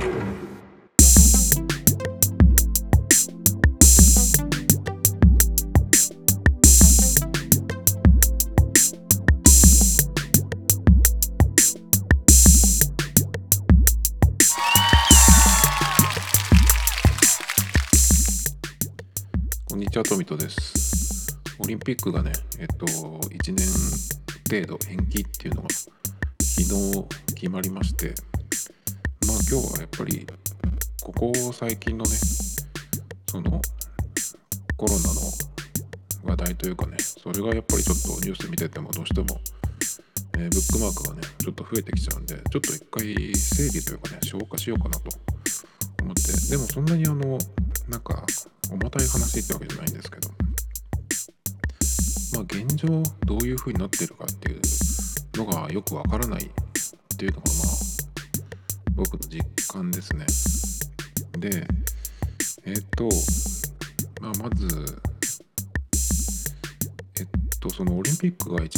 こんにちは、トミトです。オリンピックがね、えっと、1年程度延期っていうのが昨日決まりまして、まあ今日はやっぱり、ここ最近のね、そのコロナの話題というかね、それがやっぱりちょっとニュース見ててもどうしても、えーブックマークがね、ちょっと増えてきちゃうんで、ちょっと一回整理というかね、消化しようかなと思って、でもそんなにあの、なんか重たい話ってわけじゃないんですけど、まあ現状どういう風になってるかっていうのがよくわからないっていうのがまあ僕の実感ですね。で、えっ、と、まあまず、えっと、そのオリンピックが1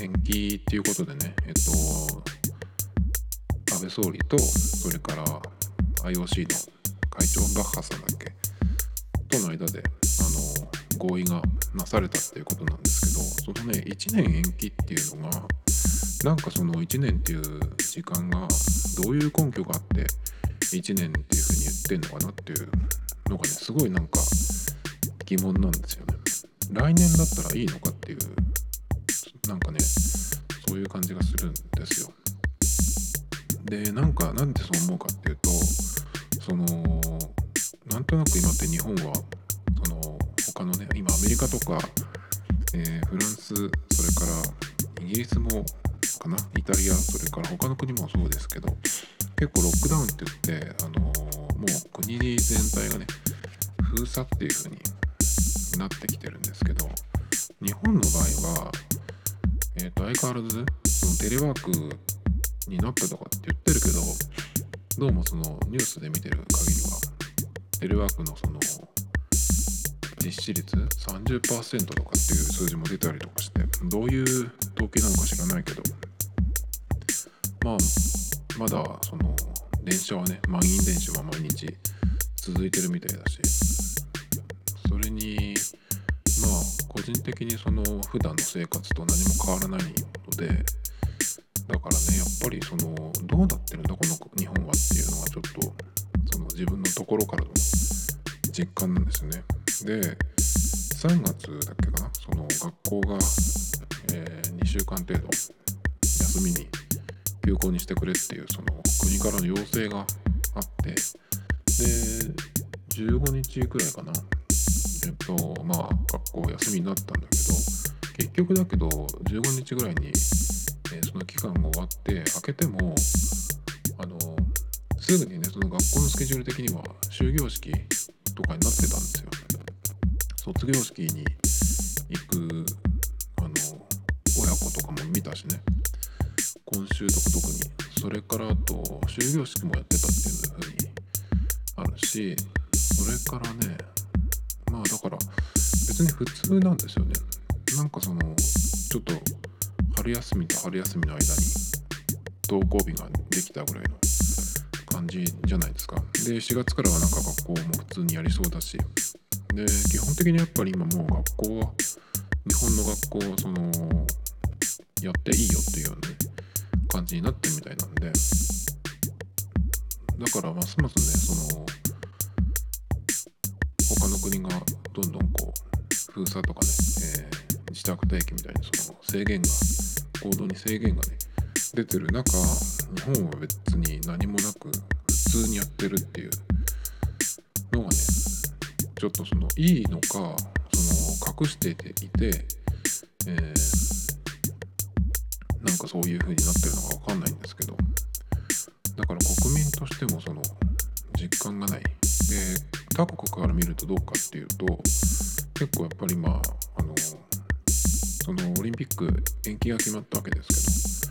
年延期っていうことでね、えっと、安倍総理と、それから IOC の会長、バッハさんだっけ？との間であの合意がなされたっていうことなんですけどそのね1年延期っていうのがなんかその1年っていう時間がどういう根拠があって1年っていうふうに言ってんのかなっていうのがねすごいなんか疑問なんですよね。来年だったらいいのかっていうなんかねそういう感じがするんですよ。でなんかなんでそう思うかっていうとそのなんとなく今って日本はその他のね今アメリカとか、えーフランスそれからイギリスもかなイタリアそれから他の国もそうですけど結構ロックダウンって言って、あのもう国全体がね封鎖っていう風になってきてるんですけど日本の場合は、えーと相変わらずそのテレワークになったとかって言ってるけどどうもそのニュースで見てる限りはテレワークのその実施率？30%とかっていう数字も出たりとかして。どういう統計なのか知らないけど。まあまだその電車はね満員電車は毎日続いてるみたいだし。それにまあ個人的にその普段の生活と何も変わらないので。だからねやっぱりそのどうなってるんだこの日本はっていうのがちょっとその自分のところからの実感なんですよね。で3月だっけかな。その学校が、え2週間程度休みに休校にしてくれっていうその国からの要請があって。で15日くらいかな。えっとまあ学校休みになったんだけど結局だけど15日ぐらいに、えーその期間が終わって開けてもあのすぐにねその学校のスケジュール的には終業式とかになってたんですよね。卒業式に行くあの親子とかも見たしね。今週とか特に。それからあと終業式もやってたっていうふうにあるしそれからねまあだから別に普通なんですよね。なんかそのちょっと春休みと春休みの間に登校日ができたぐらいの感じじゃないですか。で4月からはなんか学校も普通にやりそうだしで基本的にやっぱり今もう学校は日本の学校はそのやっていいよっていうような感じになってるみたいなんで。だからますますねその他の国がどんどんこう封鎖とかね、えー自宅待機みたいにその制限が行動に制限がね出てる中日本は別に何もなく普通にやってるっていうのがねちょっとそのいいのかその隠していて、えーなんかそういう風になってるのかわかんないんですけど。だから国民としてもその実感がない。で他国から見るとどうかっていうと結構やっぱりまああのそのオリンピック延期が決まったわけです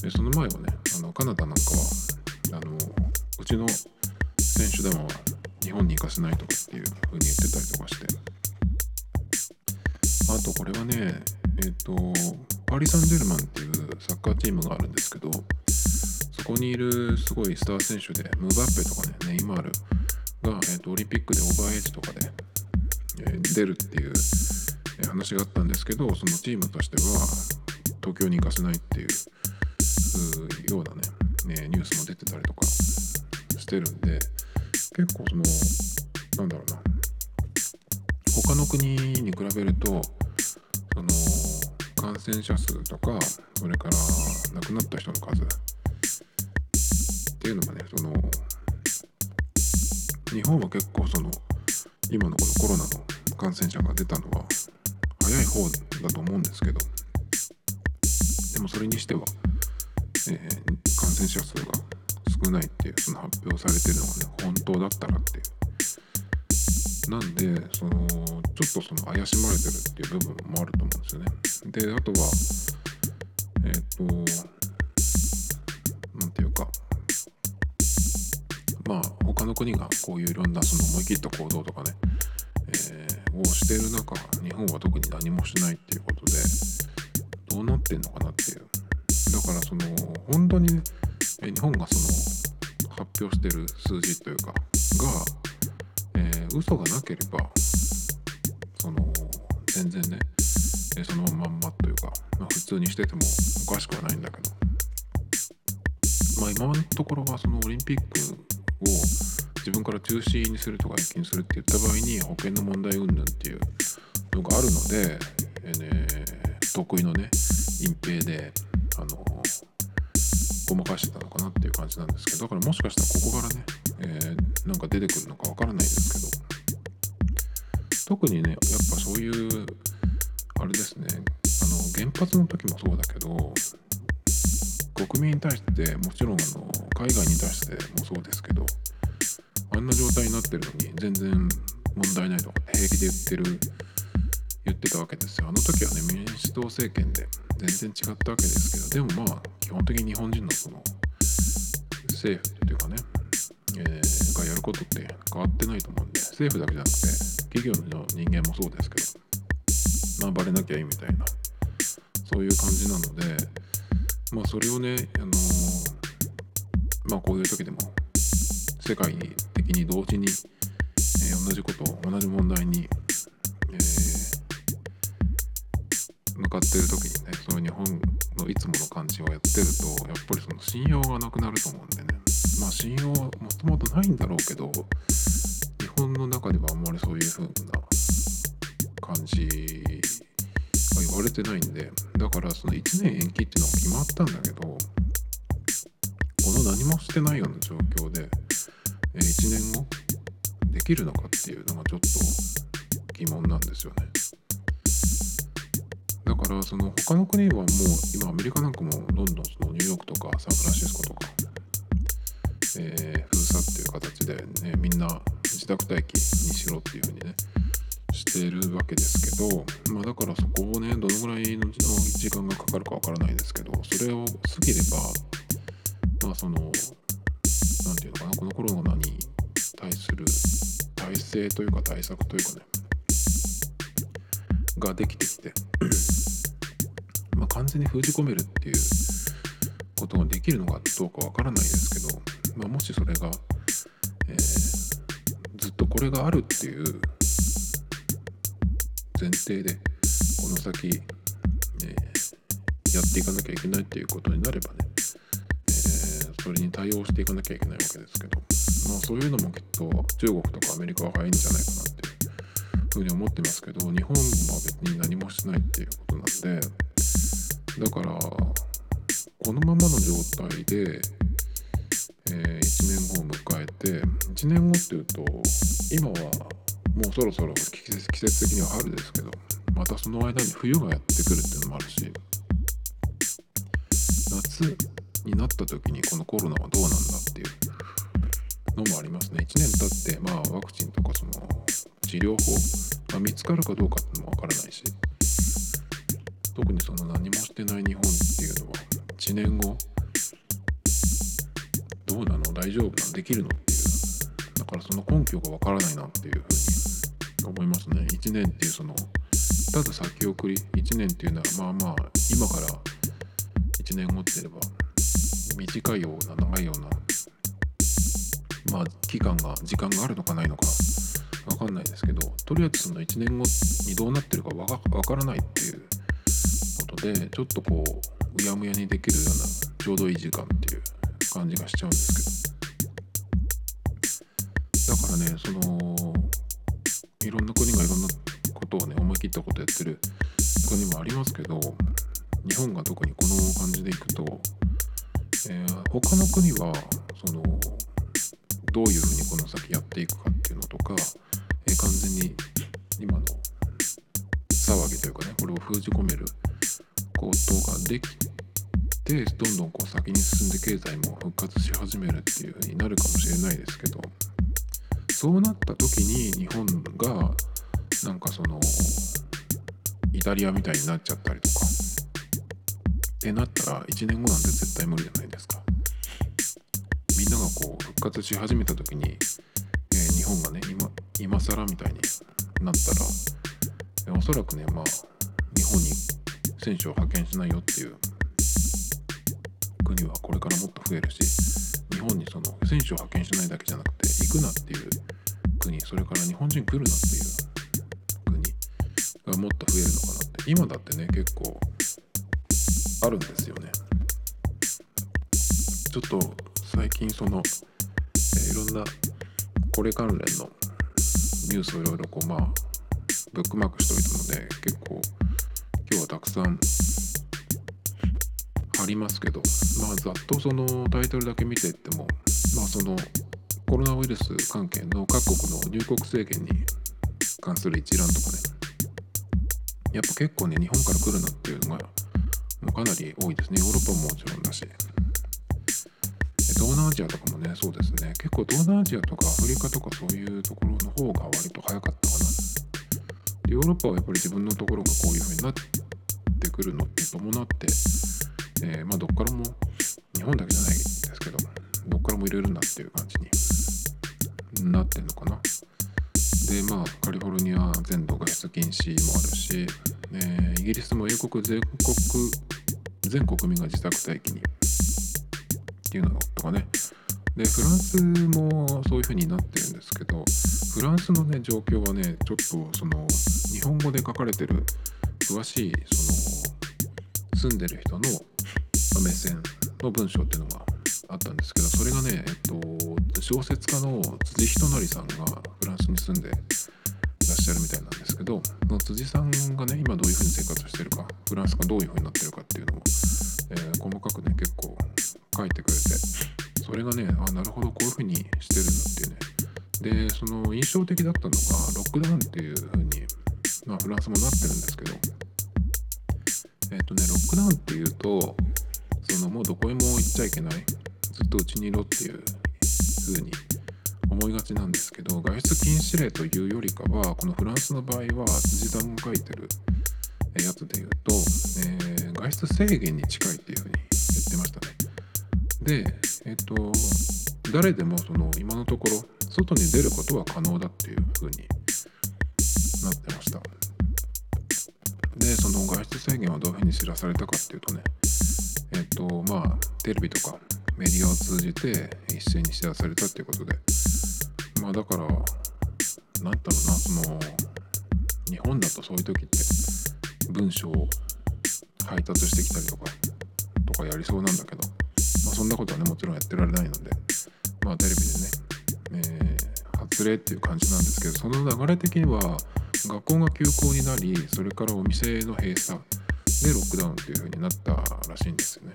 けど。でその前はねあのカナダなんかはあのうちの選手団は日本に行かせないとかっていう風に言ってたりとかして。あとこれはねえっ、とパリ・サンジェルマンっていうサッカーチームがあるんですけどそこにいるすごいスター選手でムバッペとかねネイマールが、えーと、オリンピックでオーバーエイジとかで、えー、出るっていう、話があったんですけどそのチームとしては東京に行かせないっていうようなねねニュースも出てたりとかしてるんで結構そのなんだろうな。他の国に比べるとその感染者数とかそれから亡くなった人の数っていうのがねその日本は結構その今のこのコロナの感染者が出たのは早い方だと思うんですけどでもそれにしては、えー、感染者数が少ないっていうその発表されてるのがね本当だったらっていう。なんでそのちょっとその怪しまれてるっていう部分もあると思うんですよね。であとはえっ、ー、と何ていうかまあ他の国がこういういろんなその思い切った行動とかね、えー、をしている中日本は特に何もしないっていうことでどうなってんのかなっていう。だからその本当にね日本がその発表してる数字というかが、えー、嘘がなければその全然ねそのまんまというか、まあ、普通にしててもおかしくはないんだけど。まあ今のところはそのオリンピックを自分から中止にするとか延期にするって言った場合に保険の問題云々っていうのがあるので、えーね、得意のね隠蔽であのごまかしてたのかなっていう感じなんですけどだからもしかしたらここからね、えー、なんか出てくるのかわからないですけど特にねやっぱそういうあれですねあの原発の時もそうだけど国民に対してもちろんあの海外に対してもそうですけどあんな状態になってるのに全然問題ないとか平気で言ってる言ってたわけですよ。あの時はね民主党政権で全然違ったわけですけどでもまあ基本的に日本人のその政府っていうかね、えー、がやることって変わってないと思うんで政府だけじゃなくて企業の人間もそうですけどまあバレなきゃいいみたいなそういう感じなのでまあそれをねあのー、まあこういう時でも世界的に同時に、えー、同じこと同じ問題に、えー、向かってる時にねそういう日本のいつもの感じをやってるとやっぱりその信用がなくなると思うんでねまあ信用はもともとないんだろうけど日本の中ではあんまりそういう風な感じが言われてないんでだからその1年延期っていうのは決まったんだけどこの何もしてないような状況で1年後できるのかっていうのがちょっと疑問なんですよね。だからその他の国はもう今アメリカなんかもどんどんそのニューヨークとかサンフランシスコとか、えー、封鎖っていう形でねみんな自宅待機にしろっていうふうにねしてるわけですけど、まあ、だからそこをねどのぐらいの時間がかかるかわからないですけどそれを過ぎればまあその何て言うのかなこのコロナに対する体制というか対策というかねができてきて。ま完全に封じ込めるっていうことができるのかどうかわからないですけど、まあ、もしそれが、えー、ずっとこれがあるっていう前提でこの先、えー、やっていかなきゃいけないっていうことになればねえそれに対応していかなきゃいけないわけですけど、まあ、そういうのもきっと中国とかアメリカは早いんじゃないかなっていうふうに思ってますけど日本は別に何もしてないっていうことなんでだからこのままの状態で、えー、1年後を迎えて1年後っていうと今はもうそろそろ季節季節的には春ですけどまたその間に冬がやってくるっていうのもあるし夏になった時にこのコロナはどうなんだっていうのもありますね。1年経ってまあワクチンとかその治療法が見つかるかどうかっていうのもわからないし特にその何もしてない日本っていうのは1年後どうなの大丈夫なのできるのっていうだからその根拠がわからないなっていうふうに思いますね。1年っていうそのただ先送り1年っていうのはまあまあ今から1年後って言えば短いような長いようなまあ期間が時間があるのかないのか分かんないですけどとりあえずその1年後にどうなってるかわからないっていうことでちょっとこううやむやにできるようなちょうどいい時間っていう感じがしちゃうんですけど。だからねそのいろんな国がいろんなことをね思い切ったことやってる国もありますけど日本が特にこの感じでいくと、えー、他の国はそのどういうふうにこの先やっていくかっていうのとか、えー、完全に今の騒ぎというかねこれを封じ込めることができてどんどんこう先に進んで経済も復活し始めるっていうふうになるかもしれないですけどそうなった時に日本がなんかそのイタリアみたいになっちゃったりとかってなったら1年後なんて絶対無理じゃないですか。みんながこう復活し始めた時に、えー、日本がね今今更みたいになったらおそらくねまあ日本に選手を派遣しないよっていう国はこれからもっと増えるし日本にその選手を派遣しないだけじゃなくて行くなっていう国それから日本人来るなっていう国がもっと増えるのかなって今だってね結構あるんですよね。ちょっと最近その、え、いろんなこれ関連のニュースをいろいろこうまあブックマークしておいたので結構今日はたくさんありますけどまあざっとそのタイトルだけ見ていってもまあそのコロナウイルス関係の各国の入国制限に関する一覧とかねやっぱ結構ね日本から来るなっていうのがもうかなり多いですね。ヨーロッパももちろんだし。東南アジアとかもねそうですね。結構東南アジアとかアフリカとかそういうところの方が割と早かったかな。ヨーロッパはやっぱり自分のところがこういう風になってくるのって伴って、えー、まあどっからも日本だけじゃないですけどどっからも入れるんだっていう感じになってんのかな。でまあカリフォルニア全土外出禁止もあるし、えー、イギリスも英国全国全国民が自宅待機にっていうのとかね。でフランスもそういう風になってるんですけどフランスのね状況はねちょっとその日本語で書かれてる詳しいその住んでる人の目線の文章っていうのがあったんですけどそれがね、えっと、小説家の辻仁成さんがフランスに住んでいらっしゃるみたいなんですけどその辻さんがね今どういう風に生活してるかフランスがどういう風になってるかっていうのを、えー、細かくね結構書いてくれて。それがねあなるほどこういう風にしてるんだっていうね。でその印象的だったのがロックダウンっていう風に、まあ、フランスもなってるんですけど。えっ、とねロックダウンっていうとそのもうどこへも行っちゃいけない。ずっとうちにいろっていう風に思いがちなんですけど外出禁止令というよりかはこのフランスの場合は辻さんが書いてるやつで言うと、えー、外出制限に近いっていう風に言ってましたね。で、えっと、誰でもその今のところ外に出ることは可能だっていう風になってました。で、その外出制限はどういうふうに知らされたかっていうとね、えっと、まあ、テレビとかメディアを通じて一斉に知らされたっていうことで、まあだから、なんだろうな、その、日本だとそういう時って文章を配達してきたりとか、とかやりそうなんだけど、あ、そんなことはねもちろんやってられないのでまあテレビでね、えー、発令っていう感じなんですけどその流れ的には学校が休校になりそれからお店の閉鎖でロックダウンっていう風になったらしいんですよね。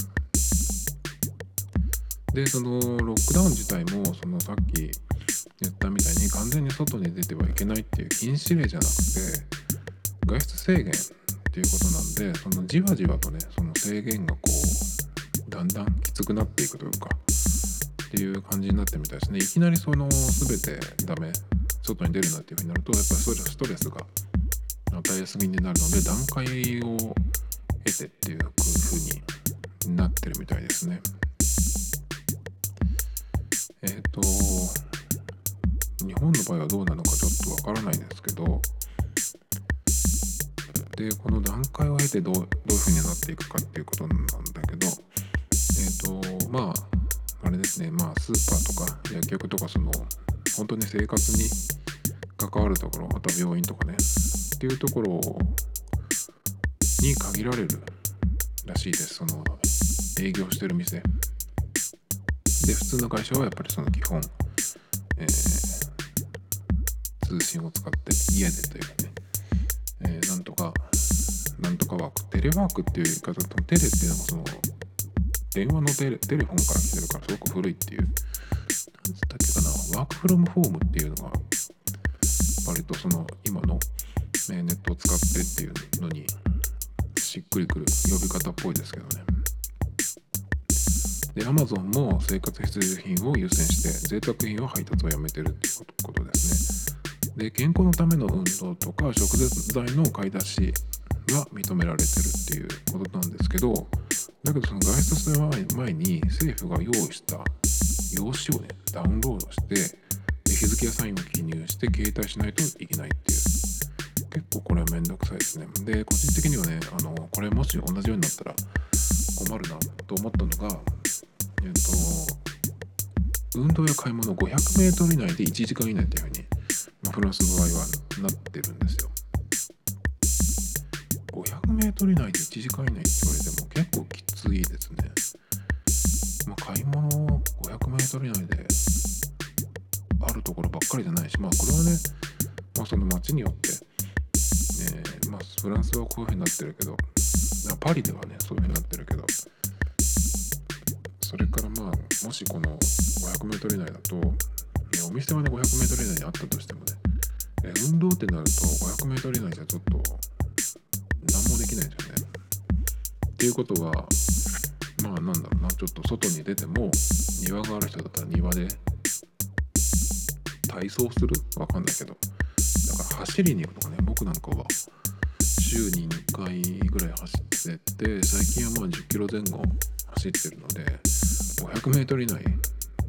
でそのロックダウン自体もそのさっき言ったみたいに完全に外に出てはいけないっていう禁止令じゃなくて外出制限っていうことなんでそのじわじわとねその制限がこうだんだんきつくなっていくというかっていう感じになってみたいですね。いきなりその全てダメ外に出るなっていうふうになるとやっぱりストレスが与えすぎになるので段階を得てっていうふうになってるみたいですね。えっ、ー、と日本の場合はどうなのかちょっとわからないですけどでこの段階を経てどうどういうふうになっていくかっていうことなんだけど、とまああれですねまあスーパーとか薬局とかその本当に生活に関わるところあと病院とかねっていうところに限られるらしいです。その営業してる店。で普通の会社はやっぱりその基本、えー、通信を使って家でというかね、えー、なんとかなんとかワーク。テレワークっていう言い方とテレっていうのもその電話のテレテレフォンから来てるからすごく古いっていう何つったっけかな。ワークフロムホームっていうのが割とその今のネットを使ってっていうのにしっくりくる呼び方っぽいですけどね。で Amazon も生活必需品を優先して贅沢品は配達をやめてるっていうことですね。で健康のための運動とか食材の買い出しが認められてるっていうことなんですけどだけどその外出する前に政府が用意した用紙をねダウンロードしてで日付やサインを記入して携帯しないといけないっていう。結構これはめんどくさいですね。で個人的にはねあのこれもし同じようになったら困るなと思ったのがえっと運動や買い物 500m 以内で1時間以内っていうふうに、まあ、フランスの場合はなってるんですよ。500m 以内で1時間以内って言われても結構きついですね。まあ、買い物 500m 以内であるところばっかりじゃないし、まあこれはね、まあ、その街によって、え、まあ、フランスはこういうふうになってるけど、パリではね、そういうふうになってるけど、それからまあ、もしこの 500m 以内だと、お店はね、500m 以内にあったとしてもね、え運動ってなると 500m 以内じゃちょっときないですよね。っていうことはまあなんだろうな。ちょっと外に出ても庭がある人だったら庭で体操するわかんないけどだから走りに行くとかね。僕なんかは週に2回ぐらい走ってて最近はまあ10キロ前後走ってるので 500m 以内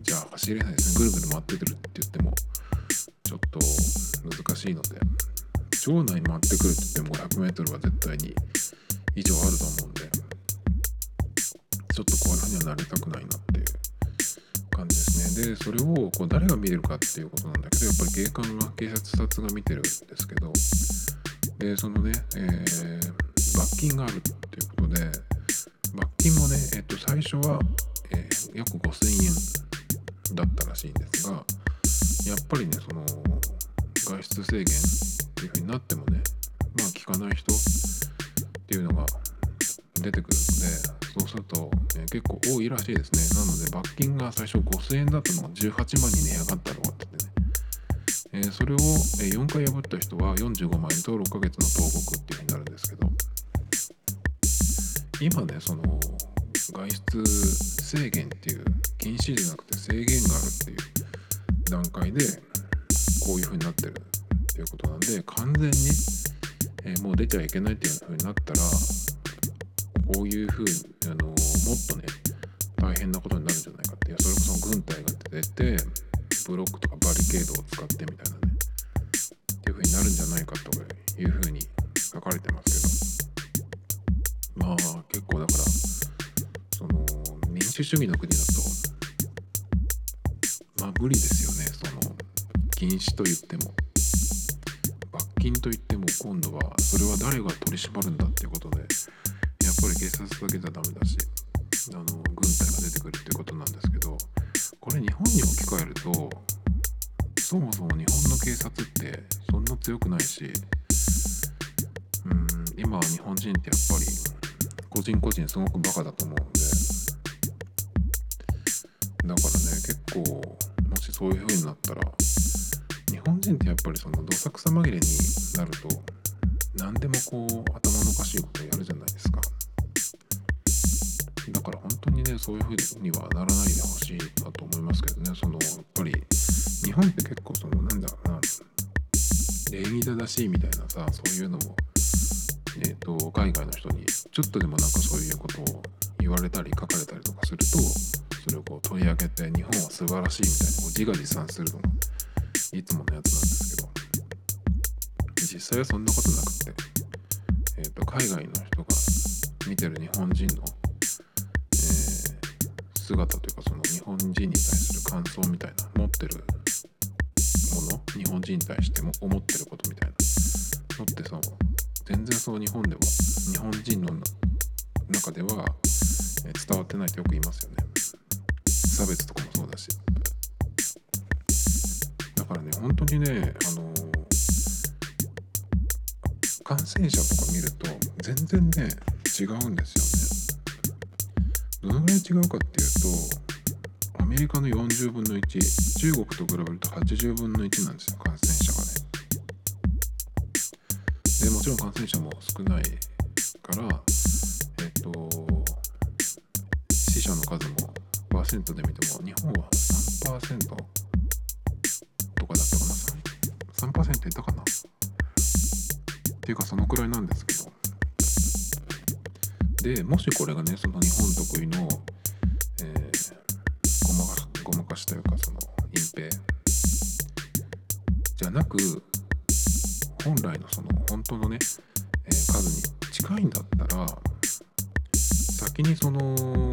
じゃあ走れないですね。ぐるぐる回ってくるって言ってもちょっと難しいので。町内回ってくるって言っても 500m は絶対に以上あると思うんでちょっとこういうふうにはなりたくないなっていう感じですね。でそれをこう誰が見れるかっていうことなんだけどやっぱり警官が警察が見てるんですけどでそのね、えー、罰金があるっていうことで罰金もね、えっと、最初は、えー、約5000円だったらしいんですがやっぱりねその外出制限っていう風になってもねまあ聞かない人っていうのが出てくるのでそうすると、えー、結構多いらしいですね。なので罰金が最初5000円だったのが18万に値上がったとかってね、えー、それを4回破った人は45万円と6ヶ月の投獄っていう風になるんですけど今ねその外出制限っていう禁止じゃなくて制限があるっていう段階でこういう風になってるということなんで完全に、えー、もう出ちゃいけないっていう風になったらこういう風にあのもっとね大変なことになるんじゃないかっていうそれこそ軍隊が出てブロックとかバリケードを使ってみたいなねっていう風になるんじゃないかという風に書かれてますけど。まあ結構だからその民主主義の国だとまあ無理ですよね。禁止と言っても罰。金といっても今度はそれは誰が取り締まるんだっていうことでやっぱり警察だけじゃダメだしあの軍隊が出てくるっていうことなんですけどこれ日本に置き換えるとそもそも日本の警察ってそんな強くないしうん今は日本人ってやっぱり個人個人すごくバカだと思うんでだからね結構もしそういう風になったら日本人ってやっぱりそのどさくさ紛れになると何でもこう頭のおかしいことやるじゃないですか。だから本当にねそういうふうにはならないでほしいなと思いますけどね。そのやっぱり日本って結構そのなんだろうな礼儀正しいみたいなさそういうのもえー、と海外の人にちょっとでもなんかそういうことを言われたり書かれたりとかするとそれをこう取り上げて日本は素晴らしいみたいなこう自画自賛するのがいつものやつなんですけど実際はそんなことなくて、えーと、海外の人が見てる日本人の、えー、姿というかその日本人に対する感想みたいな持ってるもの日本人に対しても思ってることみたいなのってさ全然そう日本では日本人の中では伝わってないとよく言いますよね。差別とかもそうだし。だからね本当にねあの感染者とか見ると全然ね違うんですよね。どのぐらい違うかっていうとアメリカの40分の1中国と比べると80分の1なんですよ感染者がね。でもちろん感染者も少ないから1%で見ても日本は3%とかだったかな？3%いったかな？っていうかそのくらいなんですけど。でもしこれがねその日本得意の、えー、ごまかごまかしというかその隠蔽。じゃなく本来のその本当のね、えー、数に近いんだったら先にその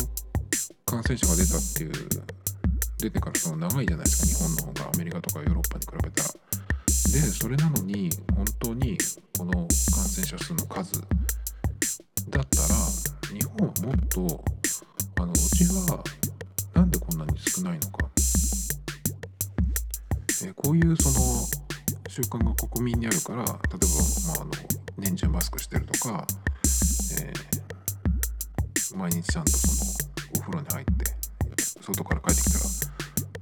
感染者が出たっていう出てからその長いじゃないですか日本の方がアメリカとかヨーロッパに比べたら。でそれなのに本当にこの感染者数の数だったら日本はもっとあのうちはなんでこんなに少ないのか、えこういうその習慣が国民にあるから例えば、まあ、あの年中マスクしてるとか、えー、毎日ちゃんとその風呂に入って外から帰ってきたら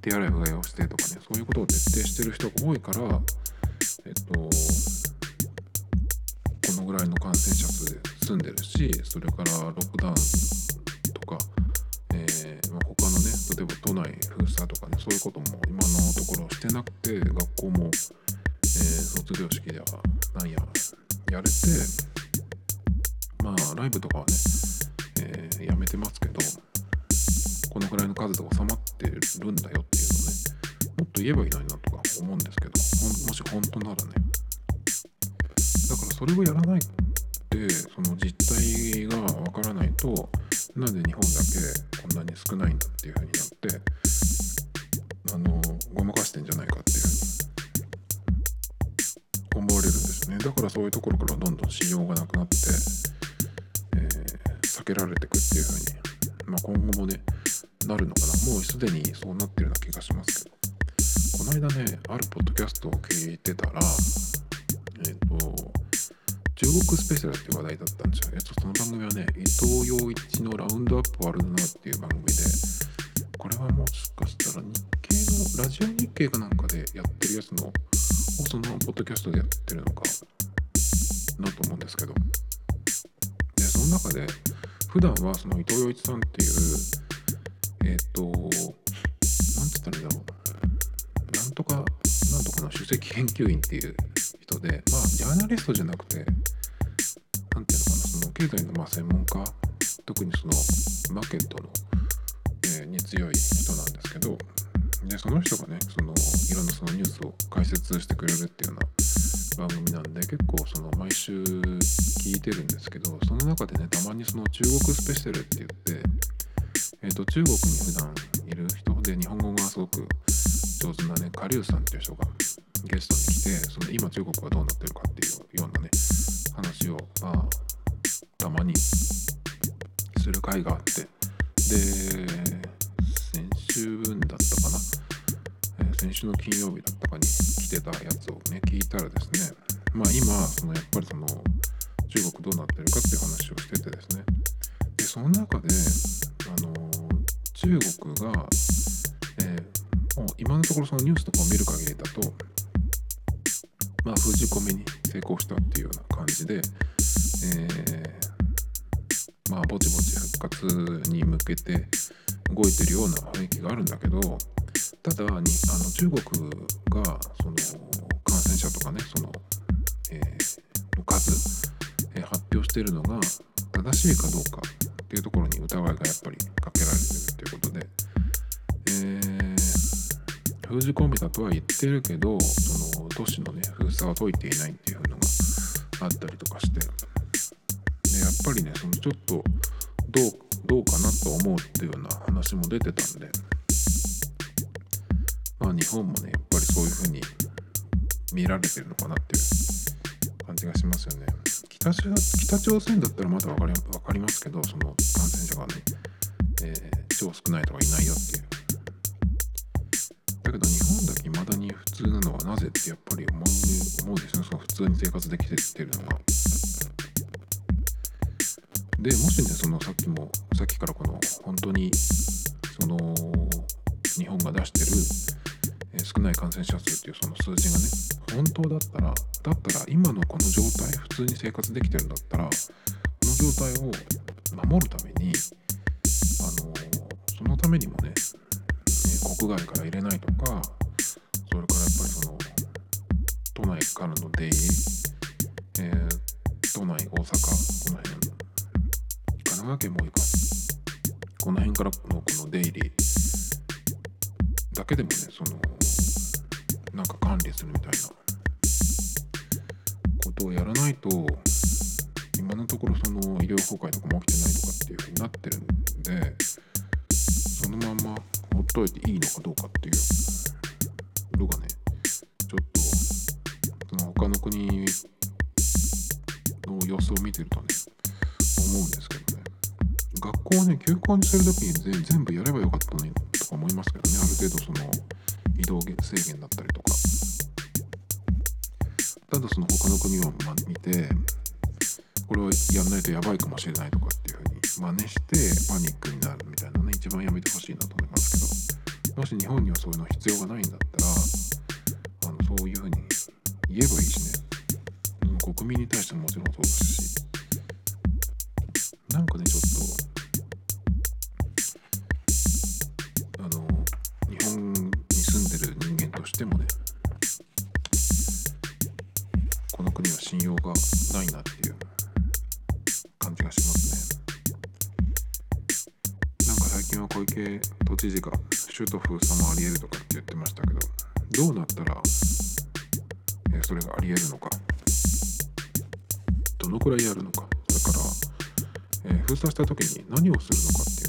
手洗いうがいをしてとかねそういうことを徹底してる人が多いからえっとこのぐらいの感染者数で済んでるしそれからロックダウンとか、えーまあ、他のね例えば都内封鎖とかねそういうことも今のところしてなくて学校も、えー、卒業式ではなんややれてまあライブとかはね、えー、やめてますこのぐらいの数で収まってるんだよっていうのをねもっと言えばいいのになとか思うんですけどもし本当ならね。だからそれをやらないってその実態がわからないとなんで日本だけこんなに少ないんだっていう風になってあのごまかしてんじゃないかっていう風に。思われるんですよね。だからそういうところからどんどん信用がなくなって、えー、避けられていくっていう風に、まあ、今後もねなるのかな？もうすでにそうなってるような気がしますけどこの間ねあるポッドキャストを聞いてたらえっ、ー、と中国スペシャルって話題だったんですよ。えっと、その番組はね、伊藤洋一のラウンドアップワールドナウっていう番組で、これはもしかしたら日経の、ラジオ日経かなんかでやってるやつの、をそのポッドキャストでやってるのかなと思うんですけど、で、その中で、普段はその伊藤洋一さんっていう、えっ、ー、と、なんて言ったらいいんだろう。なんとか、なんとかの首席研究員っていう人で、まあ、ジャーナリストじゃなくて、何ていうのかなその経済のまあ専門家特にそのマーケットの、えー、に強い人なんですけどでその人がねそのいろんなそのニュースを解説してくれるっていうような番組なんで結構その毎週聞いてるんですけどその中でねたまにその中国スペシャルって言って、えー、と中国に普段いる人で日本語がすごく上手なねカリュウさんっていう人がゲストに来てその今中国はどうなってるかっていうようなね話を、まあ、たまにする回があって。で先週分だったかな、えー、先週の金曜日だったかに来てたやつをね聞いたらですねまあ今そのやっぱりその中国どうなってるかっていう話をしててですね。その中であの中国が、えー、もう今のところそのニュースとかを見る限りだとまあ封じ込めに成功したっていうような感じで、えー、まあぼちぼち復活に向けて動いてるような雰囲気があるんだけどただにあの中国がその感染者とかねその、えー、の数、えー、発表してるのが正しいかどうかっていうところに疑いがやっぱりかけられてるっていうことで、えー、封じ込めたとは言ってるけどその都市のね封鎖は解いていないっていうのがあったりとかして。でやっぱりねそのちょっとどうどうかなと思うっていうような話も出てたんで。まあ日本もねやっぱりそういうふうに見られてるのかなっていう感じがしますよね。北北朝鮮だったらまだ分かり分かりますけどその感染者がね、えー、超少ないとかいないよっていう。だけど日本だけ未だに普通なのはなぜってやっぱり思う思うですねその普通に生活できてってるのがでもしねそのさっきもさっきからこの本当にその日本が出してる、えー、少ない感染者数っていうその数字がね本当だったらだったら今のこの状態普通に生活できてるんだったらこの状態を守るためにあのそのためにもね、えー、国外から入れないとかそれからやっぱりその都内からの出入り、えー、都内大阪この辺神奈川県も多いか。この辺からのこの出入りだけでもねそのなんか管理するみたいなことをやらないと今のところその医療崩壊とかも起きてないとかっていうふうになってるんでそのままほっといていいのかどうかっていうのがねちょっとその他の国の様子を見てるとね思うんですけどね。学校をね休校にする時に全部やればよかったのにとか思いますけどね。ある程度その移動制限だったりとか。ただその他の国を見てこれをやんないとやばいかもしれないとかっていうふうに真似してパニックになるみたいなね一番やめてほしいなと思いますけどもし日本にはそういうの必要がないんだったらあのそういうふうに言えばいいしね。国民に対してももちろんそうですしなんかねちょっと8時かシュ封鎖もありえるとかって言ってましたけどどうなったら、え、それがありえるのか。どのくらいやるのか。だから、封鎖した時に何をするのかって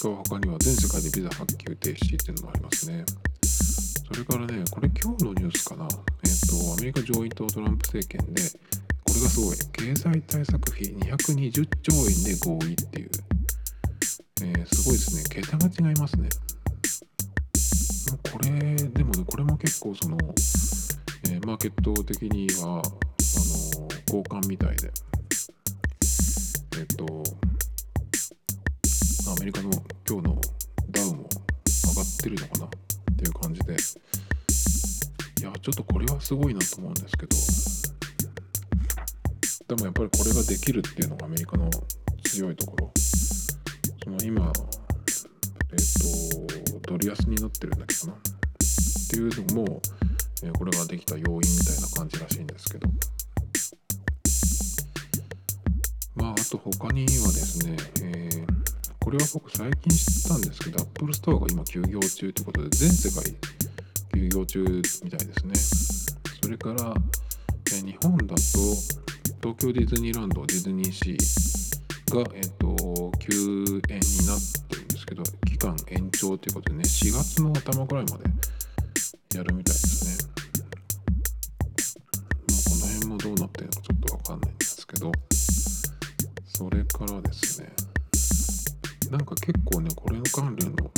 カは他には全世界でビザ発給停止っていうのもありますね。それからね、これ今日のニュースかな。えっ、ー、と、アメリカ上院とトランプ政権で、これがすごい、経済対策費220兆円で合意っていう、えー、すごいですね。桁が違いますね。これ、でもね、これも結構その、えー、マーケット的には、あの、交換みたいで、えっ、と、アメリカの今日のダウンも上がってるのかなっていう感じで。いやちょっとこれはすごいなと思うんですけど。でもやっぱりこれができるっていうのがアメリカの強いところ。その今えっ、ー、とドル安になってるんだけどな。っていうのも、え、これができた要因みたいな感じらしいんですけど。まああと他にはですね、えーこれは僕最近知ったんですけど、Apple Store が今休業中ということで、全世界休業中みたいですね。それから、え日本だと、東京ディズニーランド、ディズニーシーが、えっ、と、休園になってるんですけど、期間延長ということでね、4月の頭ぐらいまでやるみたいですね。もうこの辺もどうなってるのかちょっとわかんないんですけど、それからですね、なんか結構ねこれの関連の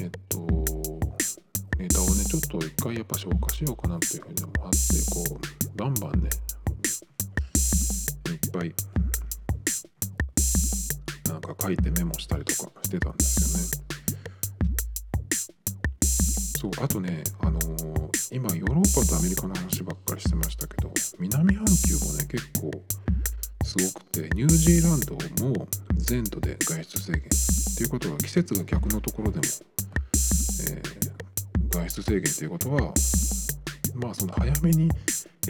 えっとネタをねちょっと一回やっぱ消化しようかなっていうふうに思ってこうバンバンねいっぱいなんか書いてメモしたりとかしてたんですよね。そうあとねあのー、今ヨーロッパとアメリカの話ばっかりしてましたけど南半球もね結構すごくてニュージーランドも全土で外出制限っていうことは季節が逆のところでも、えー、外出制限っていうことはまあその早めに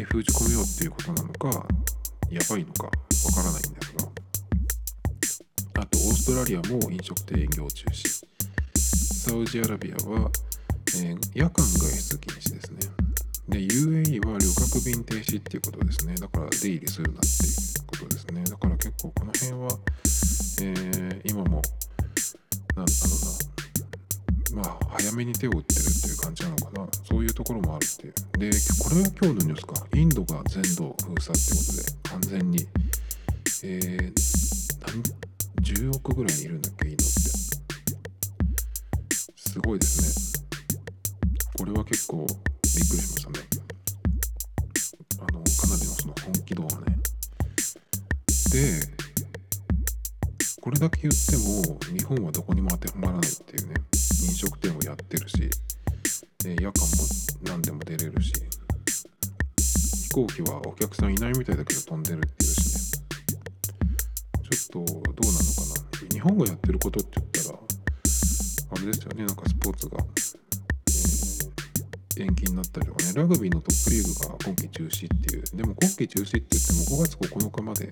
封じ込めようっていうことなのかやばいのかわからないんですがあとオーストラリアも飲食店営業中止。サウジアラビアは、えー、夜間外出禁止ですね。で UAE は旅客便停止っていうことですね。だから出入りするなっていうことですね。だから結構この辺は、えー、今もなんだろうな。まあ早めに手を打ってるっていう感じなのかな。そういうところもあるっていう。でこれは今日のニュースか。インドが全土封鎖ってことで完全に。えー、何10億ぐらいいるんだっけ？インドって。すごいですね。これは結構びっくりしましたね。あのかなりのその本気度はね。でこれだけ言っても日本はどこにも当てはまらないっていうね飲食店をやってるし夜間も何でも出れるし飛行機はお客さんいないみたいだけど飛んでるっていうしね。ちょっとどうなのかな。日本がやってることって言ったらあれですよねなんかスポーツが、延期になったりとかねラグビーのトップリーグが今季中止っていうでも今季中止って言っても5月9日まで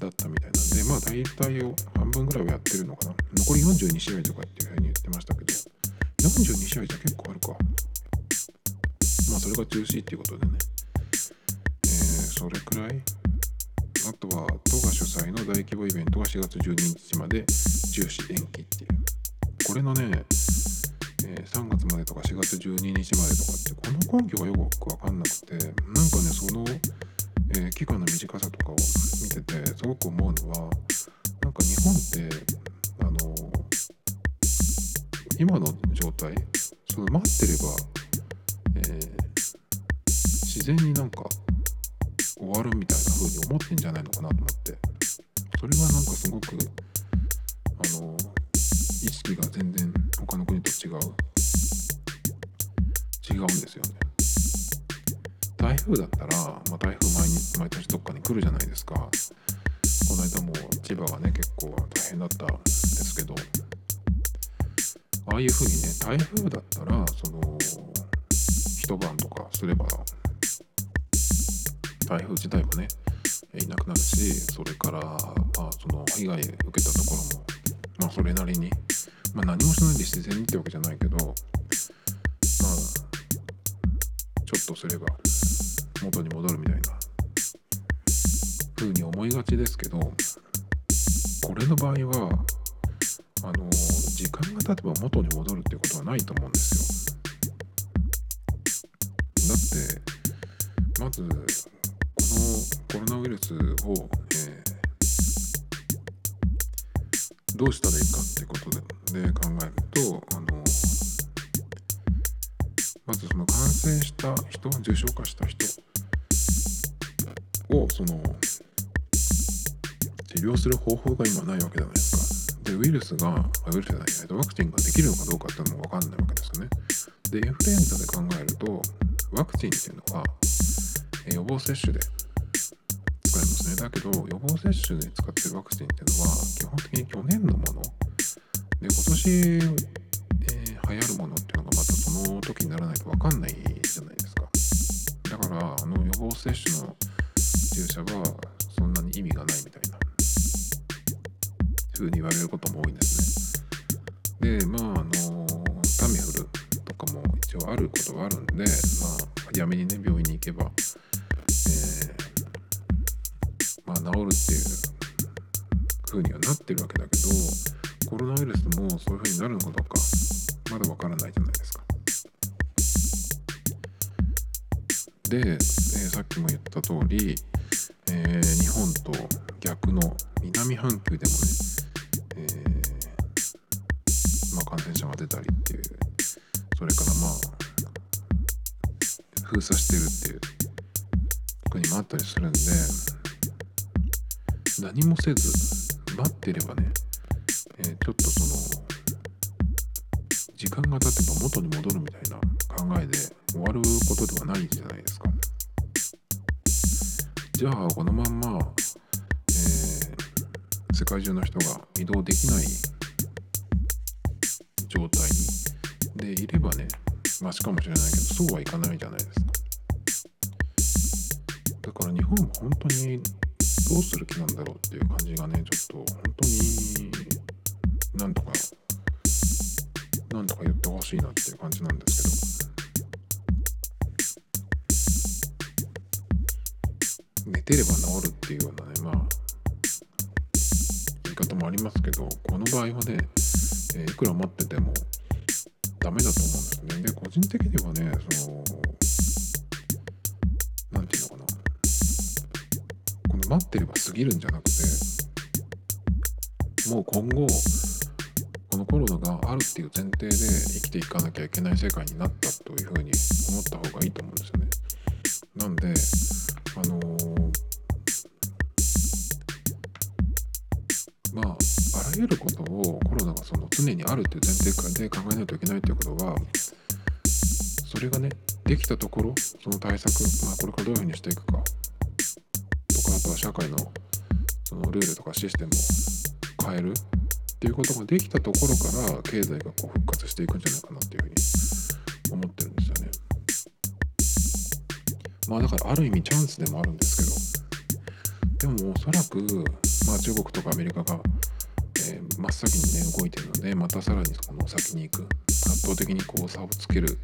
だったみたいなんでまあ大体を半分ぐらいはやってるのかな。残り42試合とかっていうふうに言ってましたけど42試合じゃ結構あるか。まあそれが中止っていうことでね。えー、それくらい。あとは都が主催の大規模イベントが4月12日まで中止延期っていう。これのね、え、3月までとか4月12日までとかってこの根拠がよく分かんなくてなんかねその、えー、期間の短さとかを見ててすごく思うのはなんか日本ってあの今の状態その待ってれば、えー、自然になんか終わるみたいな風に思ってんじゃないのかなと思ってそれはなんかすごくあの意識が全然他の国と違う。違うんですよね。台風だったら、まあ、台風毎日毎年どっかに来るじゃないですか。この間も千葉はね結構大変だったんですけどああいう風にね台風だったらその一晩とかすれば台風自体もねいなくなるしそれから、まあ、その被害受けたところも、まあ、それなりに、まあ、何もしないで自然にってわけじゃないけどまあちょっとすれば元に戻るみたいな風に思いがちですけどこれの場合はあの時間が経てば元に戻るってことはないと思うんですよ。だってまずこのコロナウイルスを、えー、どうしたらいいかってことでで考えるとあのまずその感染した人重症化した人をその治療する方法が今ないわけじゃないですか。でウイルスがウイルスじゃないとワクチンができるのかどうかっていうのも分かんないわけですよね。でインフルエンザで考えるとワクチンっていうのは予防接種で使いますねだけど予防接種で使ってるワクチンっていうのは基本的に去年のもので今年、流行るものっていうのがまたその時にならないと分かんないじゃないですか。だからあの予防接種の注射はそんなに意味がないみたいな。風に言われることも多いんですね。でまああのタミフルとかも一応あることはあるんでまあ早めにね病院に行けばえまあ、治るっていう風にはなってるわけだけどコロナウイルスもそういう風になるのかどうかまだわからないじゃないですか。で、えー、さっきも言った通り、えー、日本と逆の南半球でもね、えまあ、感染者が出たりっていうそれからまあ封鎖してるっていう国もあったりするんで何もせず待ってればね、え、ちょっとその時間が経てば元に戻るみたいな考えで終わることではないじゃないですか。じゃあこのまんま、えー、世界中の人が移動できない状態でいればねマシかもしれないけどそうはいかないじゃないですか。だから日本は本当にどうする気なんだろうっていう感じがねちょっと本当になんとかなんとか言ってほしいなっていう感じなんですけど。寝てれば治るっていうようなねまあ言い方もありますけどこの場合はね、え、いくら待っててもダメだと思うんですね。で個人的にはねその何て言うのかな。この待ってれば過ぎるんじゃなくてもう今後このコロナがあるっていう前提で生きていかなきゃいけない世界になったというふうに思った方がいいと思うんですよね。なんであのー、まああらゆることをコロナがその常にあるっていう前提で考えないといけないということはそれがねできたところその対策、まあ、これからどういうふうにしていくかとかあとは社会のそのルールとかシステムを変えるっていうことができたところから経済がこう復活していくんじゃないかなっていうふうに思ってるんですよね。まあだからある意味チャンスでもあるんですけど。でもおそらく、まあ、中国とかアメリカが、えー、真っ先にね動いてるのでまたさらにその先に行く。圧倒的にこう差をつける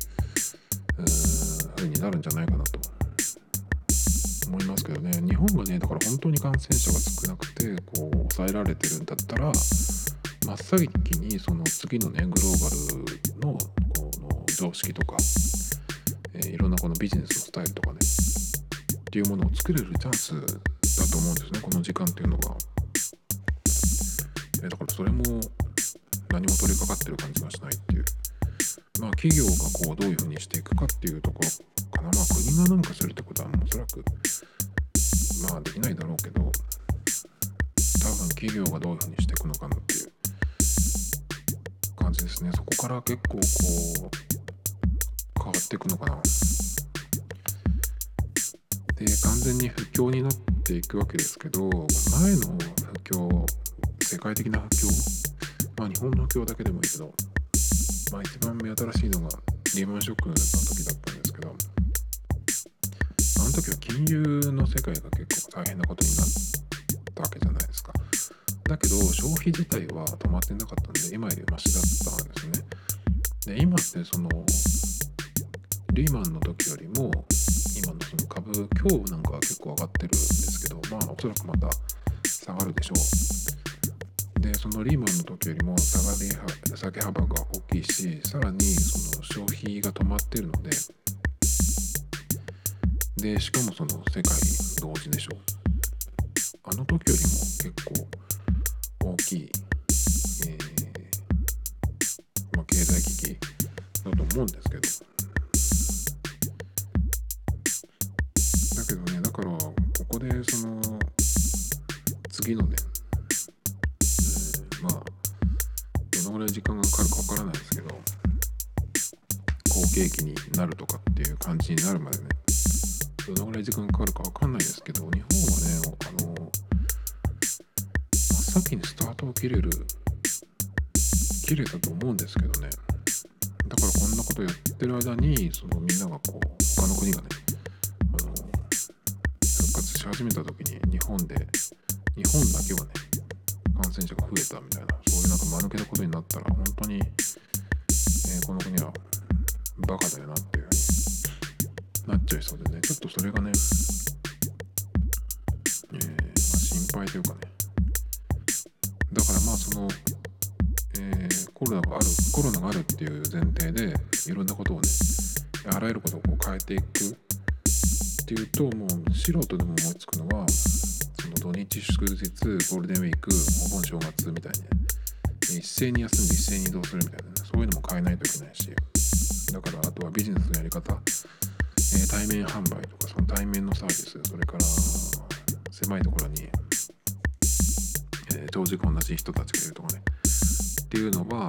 ふうになるんじゃないかなと。思いますけどね。日本がねだから本当に感染者が少なくてこう抑えられてるんだったら真っ先にその次のねグローバルのこの常識とか、えー、いろんなこのビジネスのスタイルとかねっていうものを作れるチャンスだと思うんですねこの時間っていうのが、えー、だからそれも何も取り掛かってる感じがしないっていう。まあ企業がこうどういうふうにしていくかっていうところかな。まあ国がなんかするってことはおそらくまあできないだろうけど多分企業がどういうふうにしていくのかなっていう。感じですね。そこから結構こう変わっていくのかな。で完全に不況になっていくわけですけど前の不況世界的な不況まあ日本の不況だけでもいいけどまあ一番目新しいのがリーマンショックの時だったんですけどあの時は金融の世界が結構大変なことになったわけじゃないだけど消費自体は止まってなかったんで今よりマシだったんですね。で今ってそのリーマンの時よりも今のその株今日なんかは結構上がってるんですけどまあおそらくまた下がるでしょう。でそのリーマンの時よりも下がり下げ幅が大きいしさらにその消費が止まってるのででしかもその世界同時でしょう。あの時よりも結構大きい、えー、まあ、経済危機だと思うんですけど。だけどねだからここでその次のね、えー、まあどのぐらい時間がかかるかわからないですけど好景気になるとかっていう感じになるまでねどのぐらい時間がかかるかわかんないですけど日本はねあの先にスタートを切れる切れたと思うんですけどね。だからこんなことやってる間にそのみんながこう他の国がねあの復活し始めた時に日本で日本だけはね感染者が増えたみたいなそういうなんか間抜けたことになったら本当に、えー、この国はバカだよなっていうふうになっちゃいそうでね。ちょっとそれがね、えーまあ、心配というかね。だからまあその、えー、コロナがあるコロナがあるっていう前提でいろんなことをねあらゆることをこう変えていくっていうともう素人でも思いつくのはその土日祝日ゴールデンウィークお盆正月みたいに、ね、一斉に休んで一斉に移動するみたいな、ね、そういうのも変えないといけないしだからあとはビジネスのやり方、えー、対面販売とかその対面のサービスそれから狭いところに、えー、長時同じ人たちがいるとかね。っていうのは、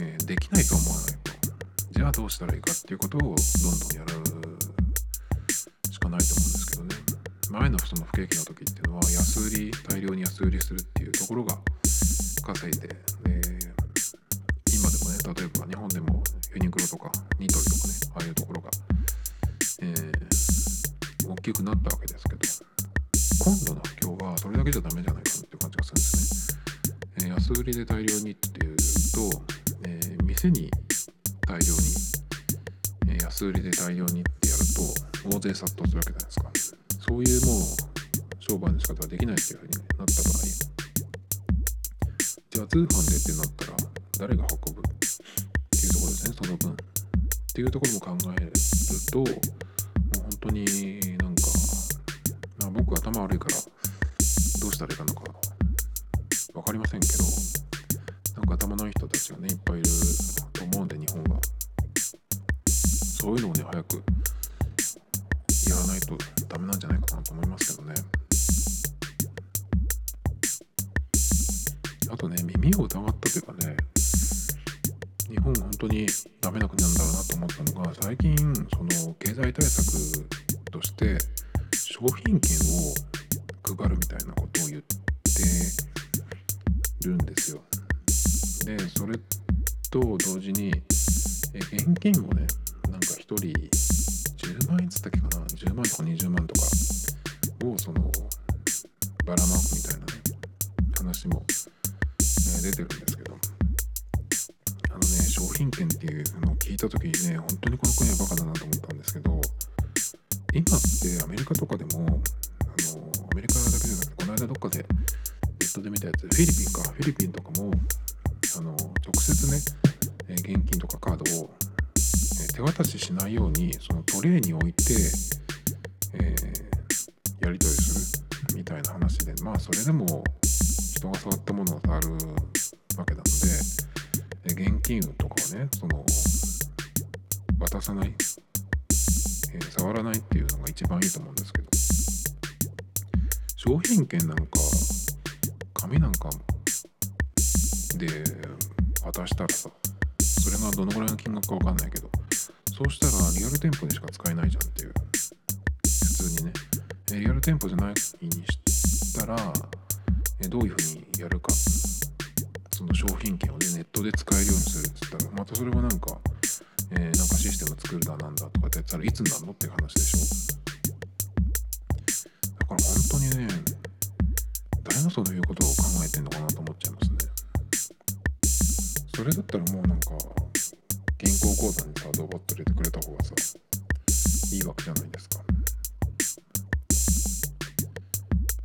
えー、できないと思わないと。じゃあどうしたらいいかっていうことをどんどんやるしかないと思うんですけどね。前のその不景気の時っていうのは安売り大量に安売りするっていうところが稼いでで今でもね例えば日本でもユニクロとかニトリとかねああいうところが、えー、大きくなったわけですけど今度のはそれだけじゃダメじゃないかって感じがするんですね、えー、安売りで大量にっていうと、えー、店に大量に、え安売りで大量にってやると大勢殺到するわけじゃないですか。そういうもう商売の仕方はできないっていうふうになった場合じゃあ通販でってなったら誰が運ぶっていうところですねその分。っていうところも考えるともう本当になんか、まあ、僕頭悪いからどうしたらいいかのか分かりませんけどなんか頭のいい人たちがねいっぱいいると思うんで日本は。そういうのをね早くやらないとダメなんじゃないかなと思いますけどね。あとね耳を疑ったというかね日本本当にダメな国なんだろうなと思ったのが最近その経済対策として商品券を配るみたいなことを言ってるんですよ。でそれと同時にえ現金をねなんか1人10万円つったっけかな？10万とか20万とかをそのばらまくみたいなね話も、え出てるんですけどあのね商品券っていうのを聞いた時にね本当にこの国はバカだなと思ったんですけど今ってアメリカとかでもアメリカだけじゃなくてこの間どっかでネットで見たやつフィリピンか。フィリピンとかもあの直接ね現金とかカードを手渡ししないようにそのトレーに置いて、えー、やり取りするみたいな話でまあそれでも人が触ったものを触るわけなので現金とかをねその渡さない、えー、触らないっていうのが一番いいと思うんですけど商品券なんか紙なんかで渡したらさそれがどのぐらいの金額か分かんないけどそうしたらリアル店舗でしか使えないじゃんっていう。普通にね。リアル店舗じゃないにしたらどういうふうにやるか。その商品券をねネットで使えるようにするっつったらまたそれはなんか、えー、なんかシステム作るだなんだとかってやったらいつになるのって話でしょ。だから本当にね誰がそういうことを考えてんのかなと思っちゃいますね。それだったらもうなんか銀行口座にさドバッと入れてくれた方がさいいわけじゃないですか。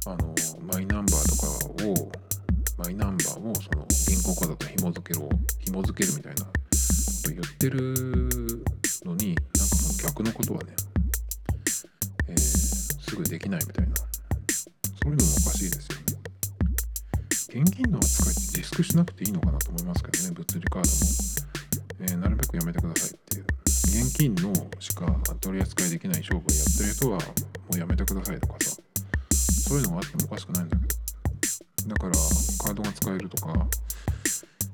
あのマイナンバーとかをマイナンバーをその銀行口座と紐付けろ紐付けるみたいなこと言ってるのになんかその逆のことはね、えー、すぐできないみたいな。そういうのもおかしいですよ。ね現金の扱いってディスクしなくていいのかなと思いますけどね物理カードも。えー、なるべくやめてくださいっていう。現金のしか取り扱いできない商売やってる人はもうやめてくださいとかさ。そういうのがあってもおかしくないんだけど。だからカードが使えるとか、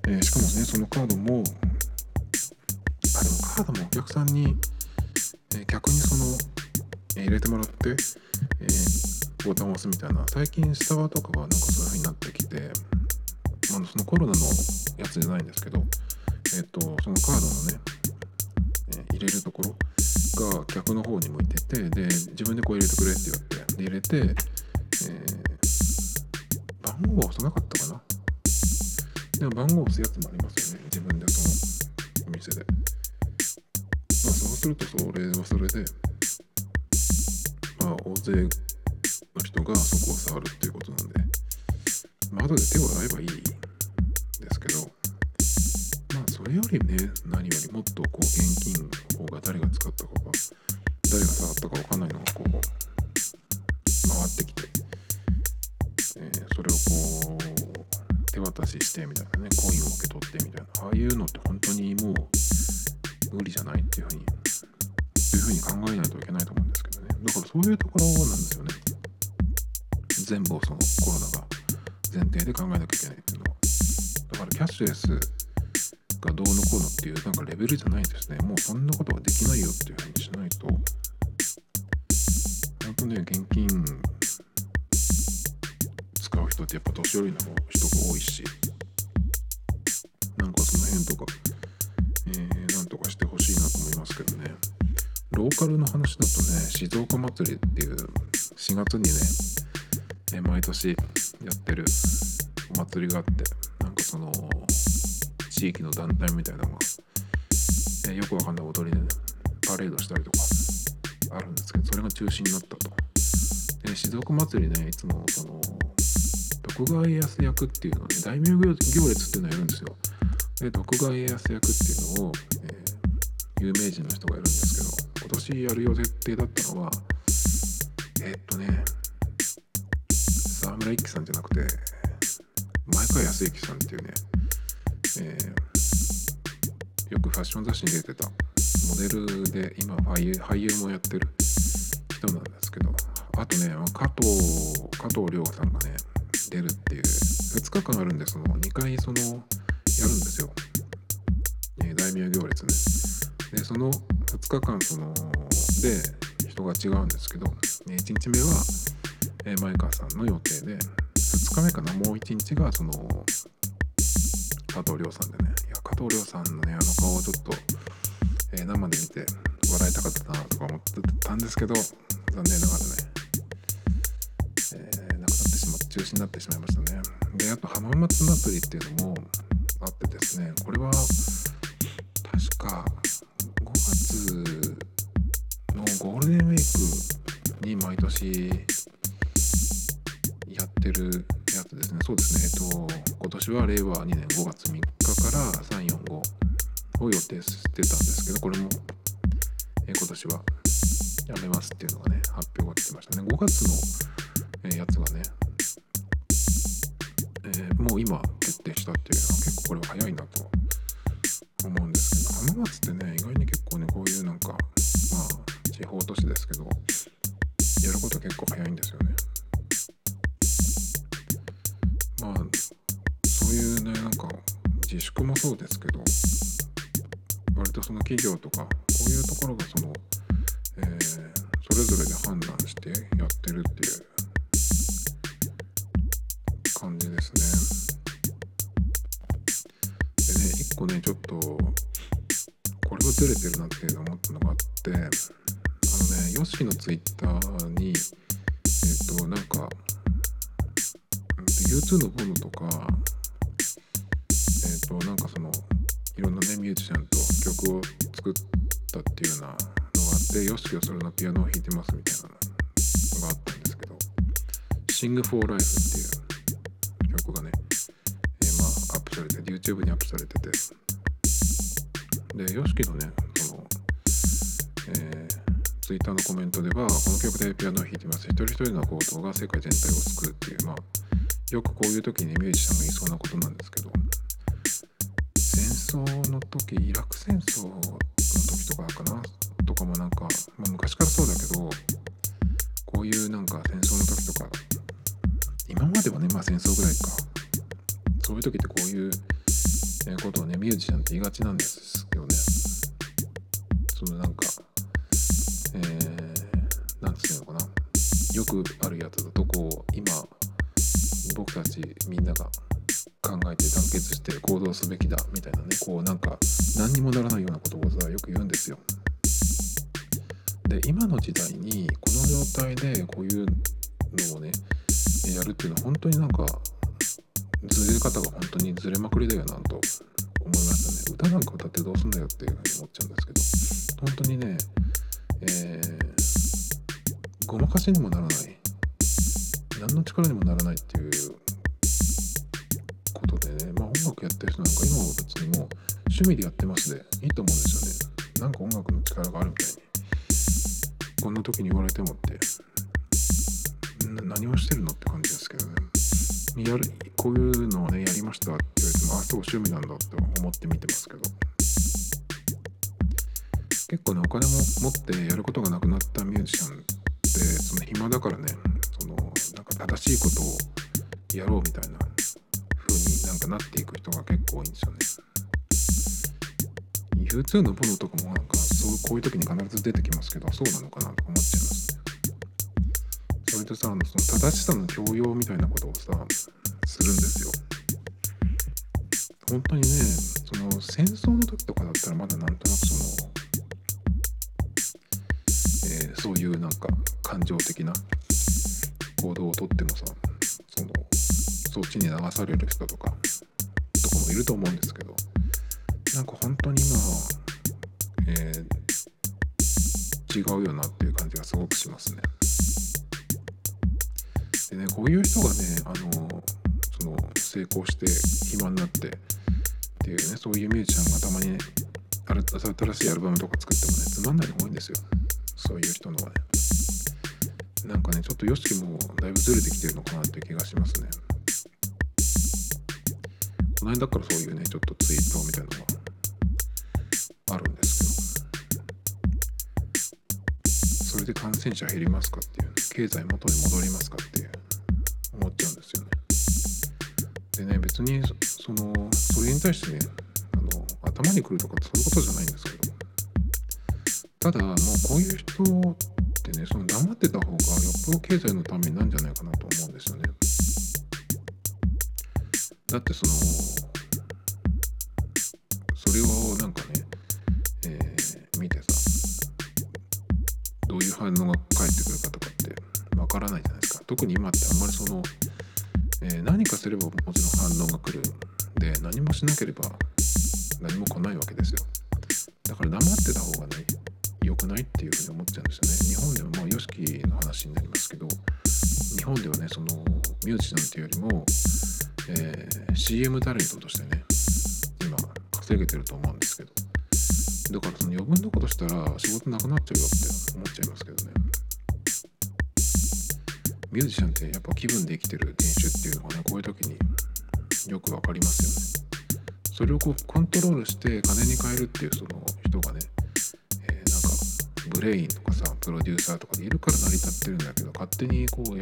えー、しかもねそのカードもあでもカードもお客さんに、えー、客にその、え入れてもらって、えーボタンを押すみたいな。最近スタバとかがなんかそういう風になってきてあそのコロナのやつじゃないんですけどえっと、そのカードのね、えー、入れるところが客の方に向いててで自分でこう入れてくれって言われてで入れて、え、番号は押さなかったかな。でも番号を押すやつもありますよね自分でそのお店で、まあ、そうするとそれはそれでまあ大勢の人がそこを触るっていうことなんで。まあ後で手を洗えばいいですけど。まあ、それよりね何よりもっとこう現金の方が誰が使ったかが誰が触ったか分かんないのがこう回ってきて、えー、それをこう手渡ししてみたいなねコインを受け取ってみたいな。ああいうのって本当にもう無理じゃないっていうふうにそういうふうに考えないといけないと思うんですけど。だからそういうところなんですよね。全部をそのコロナが前提で考えなきゃいけないっていうの。はだからキャッシュレスがどうのこうのっていうなんかレベルじゃないんですね。もうそんなことはできないよっていうふうにしないと。本当ね現金使う人ってやっぱ年寄りの人が多いし。なんかその辺とか、えー、なんとかしてほしいなと思いますけどね。ローカルの話だとね静岡祭りっていう4月にね、毎年やってるお祭りがあってなんかその地域の団体みたいなのが、えよくわかんない踊りでねパレードしたりとかあるんですけどそれが中止になったと。で静岡祭りねいつもその徳川家康役っていうのね大名行列っていうのをやるんですよ。で徳川家康役っていうのを、えー有名人の人がいるんですけど今年やる予定だったのはえーっとね沢村一樹さんじゃなくて前川康之さんっていうね、えーよくファッション雑誌に出てたモデルで今俳優俳優もやってる人なんですけどあとね加藤加藤亮さんがね出るっていう2日間あるんでその2回そのやるんですよ、えー大名行列ね。でその2日間そので人が違うんですけど1日目は、え前川さんの予定で2日目かなもう1日がその加藤亮さんでね。いや加藤亮さんのねあの顔をちょっと、え生で見て笑いたかったなとか思ってたんですけど残念ながらね、えー亡くなってしまって中止になってしまいましたね。であと浜松祭りっていうのもあってですねこれは確か月のゴールデンウィークに毎年やってるやつですね。そうですね。えっと今年は令和2年5月3日から345を予定してたんですけどこれも、え今年はやめますっていうのがね発表が来てましたね。5月の、えやつがね、えーもう今決定したっていうのは結構これは早いなと。思うんですけど浜松ってね意外に結構ねこういうなんかまあ地方都市ですけどやること結構早いんですよねまあそういうねなんか自粛もそうですけど割とその企業とかこういうところがその、えーそれぞれで判断してやってるっていう感じですね。個ねちょっとこれはずれてるなっていうの思ったのがあってあのねヨッシーのツイッターにえっ、となんかうんと U2 のボムとかえっ、となんかそのいろんなねミュージシャンと曲を作ったっていうようなのがあってヨッシーはそれのピアノを弾いてますみたいなのがあったんですけど「Sing for Life」っていう曲がね、されて YouTube にアップされてて。で YOSHIKI のねその、えー、Twitter のコメントではこの曲でピアノを弾いてます。一人一人の行動が世界全体を救うっていうまあよくこういう時にミュージシャンが言いそうなことなんですけど。戦争の時イラク戦争の時とかかな？とかもなんか、まあ、昔からそうだけどこういうなんか戦争の時とか今まではねまあ戦争ぐらいか。そういう時ってこういうことをねミュージシャンって言いがちなんですよねそのなんかえー、なんつうのかなよくあるやつだとこう今僕たちみんなが考えて団結して行動すべきだみたいなねこうなんか何にもならないようなことをよく言うんですよ。で今の時代にこの状態でこういう数のプロとかもなんかそうこういう時に必ず出てきますけどそうなのかちょっと YOSHIKI もだいぶずれてきてるのかなって気がしますね。この間からそういうねちょっとツイートみたいなのがあるんですけど。それで感染者減りますかっていうね経済元に戻りますかっていう思っちゃうんですよね。でね別にそのそれに対してねあの頭にくるとかそういうことじゃないんですけど。ただもうこういう人ってねその黙ってた方がよっぽど経済のためになんじゃないかなと思うんですよねだってそのそれをなんかねえ。見てさどういう反応が返ってくるかとかってわからないじゃないですか特に今ってあんまりその、えー、何かすればもちろん反応が来るで何もしなければだけ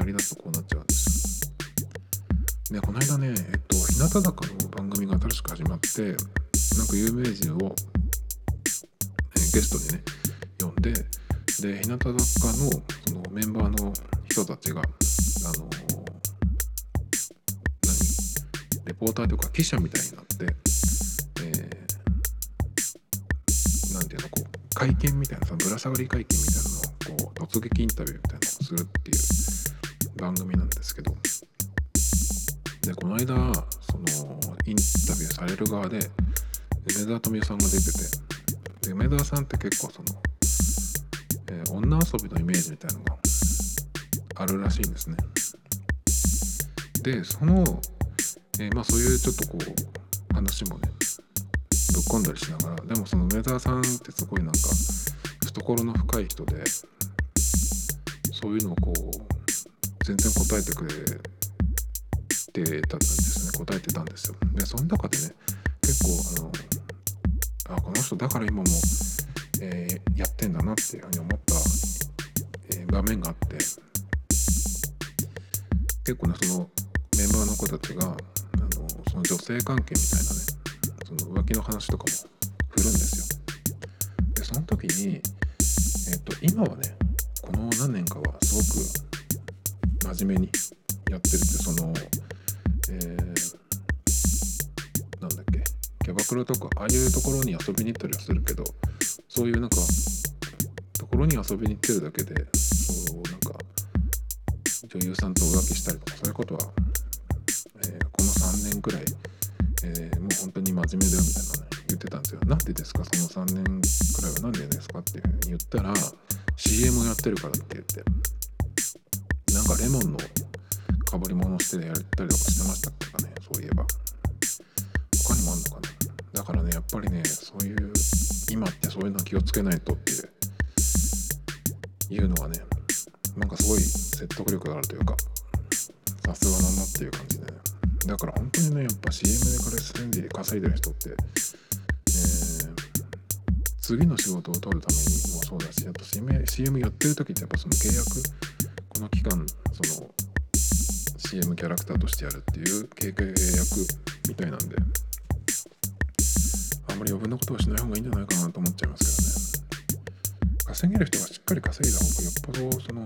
みたいなのがあるらしいんですね。でその、えー、まあそういうちょっとこう話もねぶっ込んだりしながらでもその梅沢さんってすごいなんか懐の深い人でそういうのをこう全然答えてくれてたんですね。答えてたんですよ。でその中でね結構あのあこの人だから今も、えー、やってんだなっていうふうに思った、え、場面があって結構ねそのメンバーの子たちがあのその女性関係みたいなねその浮気の話とかも振るんですよ。でその時に、えーと、今はねこの何年かはすごく真面目にやってるってその、えーキャバクラとかああいうところに遊びに行ったりはするけどそういうなんかころに遊びに行ってるだけでそうなんか女優さんと浮気したりとかそういうことは、えー、この3年くらい、えー、もう本当に真面目だよみたいなね言ってたんですよ。なんでですか？その3年くらいは何でですかって言ったら CM やってるからって言って。なんかレモンのかぶり物してやったりとかしてましたっけかねそういえば。他にもあんのかな？だからねやっぱりねそういう今ってそういうの気をつけないとっていう。いうのはねなんかすごい説得力があるというかさすがだなっていう感じで、ね、だから本当にねやっぱ CM で稼いで稼いでる人って、えー、次の仕事を取るためにもそうだしやっぱ CM, CM やってる時ってやっぱその契約この期間その CM キャラクターとしてやるっていう契約みたいなんであんまり余分なことはしない方がいいんじゃないかなと思っちゃいますけどね。稼げる人がしっかり稼いだ方がよっぽどその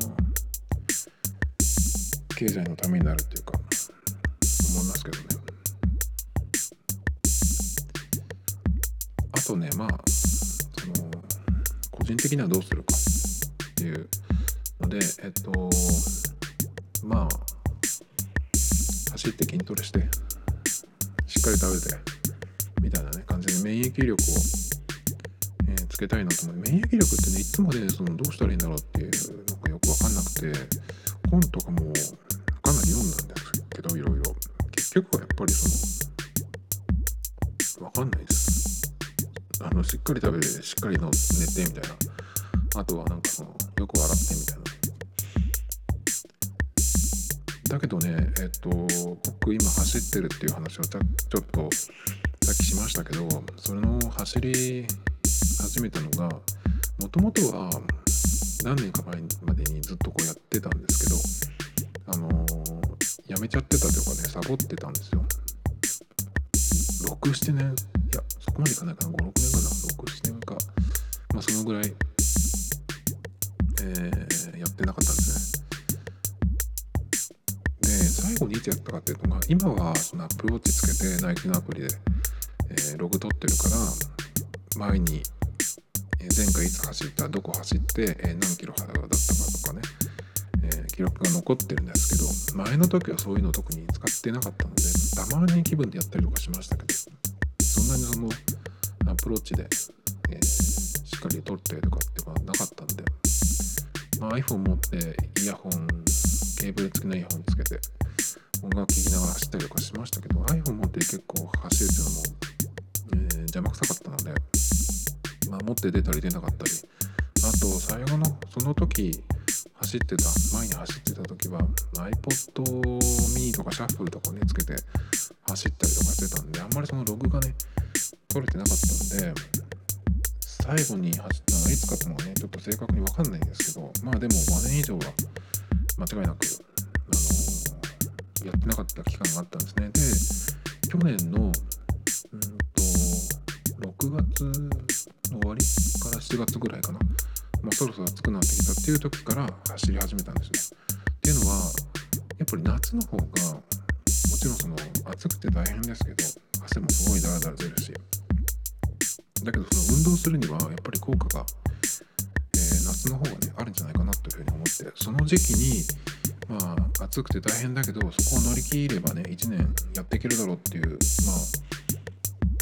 経済のためになるっていうか思いますけどね。あとねまあその個人的にはどうするかっていうのでえっとまあ走って筋トレしてしっかり食べてみたいなね感じで免疫力を、けたいなと思う。免疫力ってねいつもねそのどうしたらいいんだろうっていうのがよく分かんなくて本とかもかなり読んだんですけどいろいろ。結局はやっぱりその分かんないです。あのしっかり食べてしっかりの寝てみたいな。あとはなんかそのよく笑ってみたいな。だけどねえっと僕今走ってるっていう話をちょっとさっきしましたけどそれの走り始めたのがもともとは何年か前までにずっとこうやってたんですけどあのー、やめちゃってたというかねサボってたんですよ。67年いやそこまでいかないかな。56年かな。67年か。まあそのぐらい、えー、やってなかったんですね。で最後にいつやったかっていうのが今はそのアップウォッチつけてナイキのアプリで、えー、ログ取ってるから前に前回いつ走ったどこ走って、え何キロだったかとかね、え記録が残ってるんですけど前の時はそういうの特に使ってなかったのでたまに気分でやったりとかしましたけどそんなにそのアプローチで、え、しっかり撮ってとかっていうのはなかったんで、ま、iPhone 持ってイヤホンケーブル付きのイヤホンつけて音楽聴きながら走ったりとかしましたけど iPhone 持って結構走るっていうのも、え、邪魔くさかったのでまあ、持って出たり出なかったり。あと最後のその時走ってた前に走ってた時は iPod mini とかシャッフルとかねつけて走ったりとかしてたんであんまりそのログがね取れてなかったんで最後に走ったのはいつかっていうのがねちょっと正確に分かんないんですけどまあでも5年以上は間違いなく、あの、やってなかった期間があったんですね。で去年のうんと6月終わりから7月ぐらいかな、まあ、そろそろ暑くなってきたっていう時から走り始めたんですね。っていうのはやっぱり夏の方がもちろんその暑くて大変ですけど汗もすごいダラダラ出るしだけどその運動するにはやっぱり効果が、えー、夏の方がねあるんじゃないかなというふうに思ってその時期にまあ暑くて大変だけどそこを乗り切ればね1年やっていけるだろうっていうまあ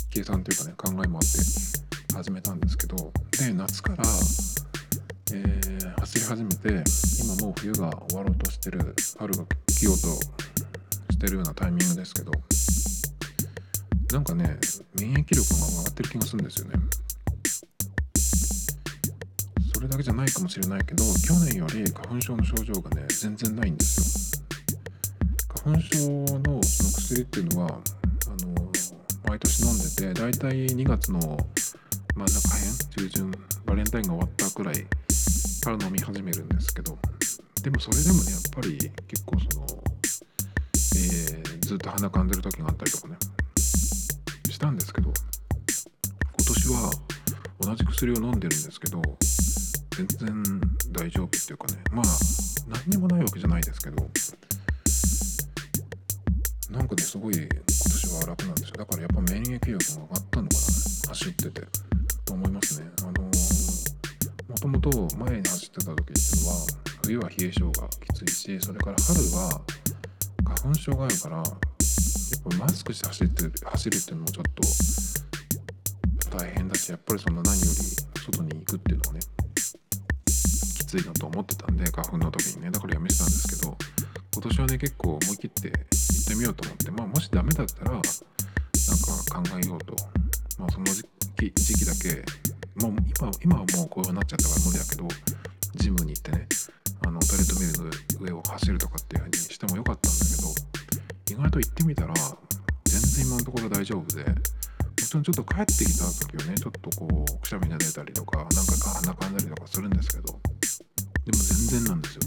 計算というかね考えもあって始めたんですけどで夏から、えー、走り始めて今もう冬が終わろうとしてる春が来ようとしてるようなタイミングですけどなんかね免疫力が上がってる気がするんですよね。それだけじゃないかもしれないけど去年より花粉症の症状がね全然ないんですよ。花粉症のその薬っていうのはあの毎年飲んでてだいたい2月の真ん中辺中旬バレンタインが終わったくらいから飲み始めるんですけどでもそれでもねやっぱり結構その、えー、ずっと鼻かんでる時があったりとかねしたんですけど今年は同じ薬を飲んでるんですけど全然大丈夫っていうかねまあ何にもないわけじゃないですけどなんかねすごい今年は楽なんですよだからやっぱ免疫力が上がったのかな走ってて。と思いますね。あのもともと前に走ってた時っていうのは冬は冷え性がきついしそれから春は花粉症があるからやっぱマスクして走ってる走るっていうのもちょっと大変だしやっぱりその何より外に行くっていうのはねきついなと思ってたんで花粉の時にねだからやめてたんですけど今年はね結構思い切って行ってみようと思ってまあもしダメだったらなんか考えようとまあその時期時期だけもう今今はもうこうなっちゃったから無理だけどジムに行ってねあのトレッドミルの上を走るとかっていうふうにしてもよかったんだけど意外と行ってみたら全然今のところ大丈夫でもちろんちょっと帰ってきた時はねちょっとこうくしゃみが出たりとか何回か鼻かんだりとかするんですけどでも全然なんですよ。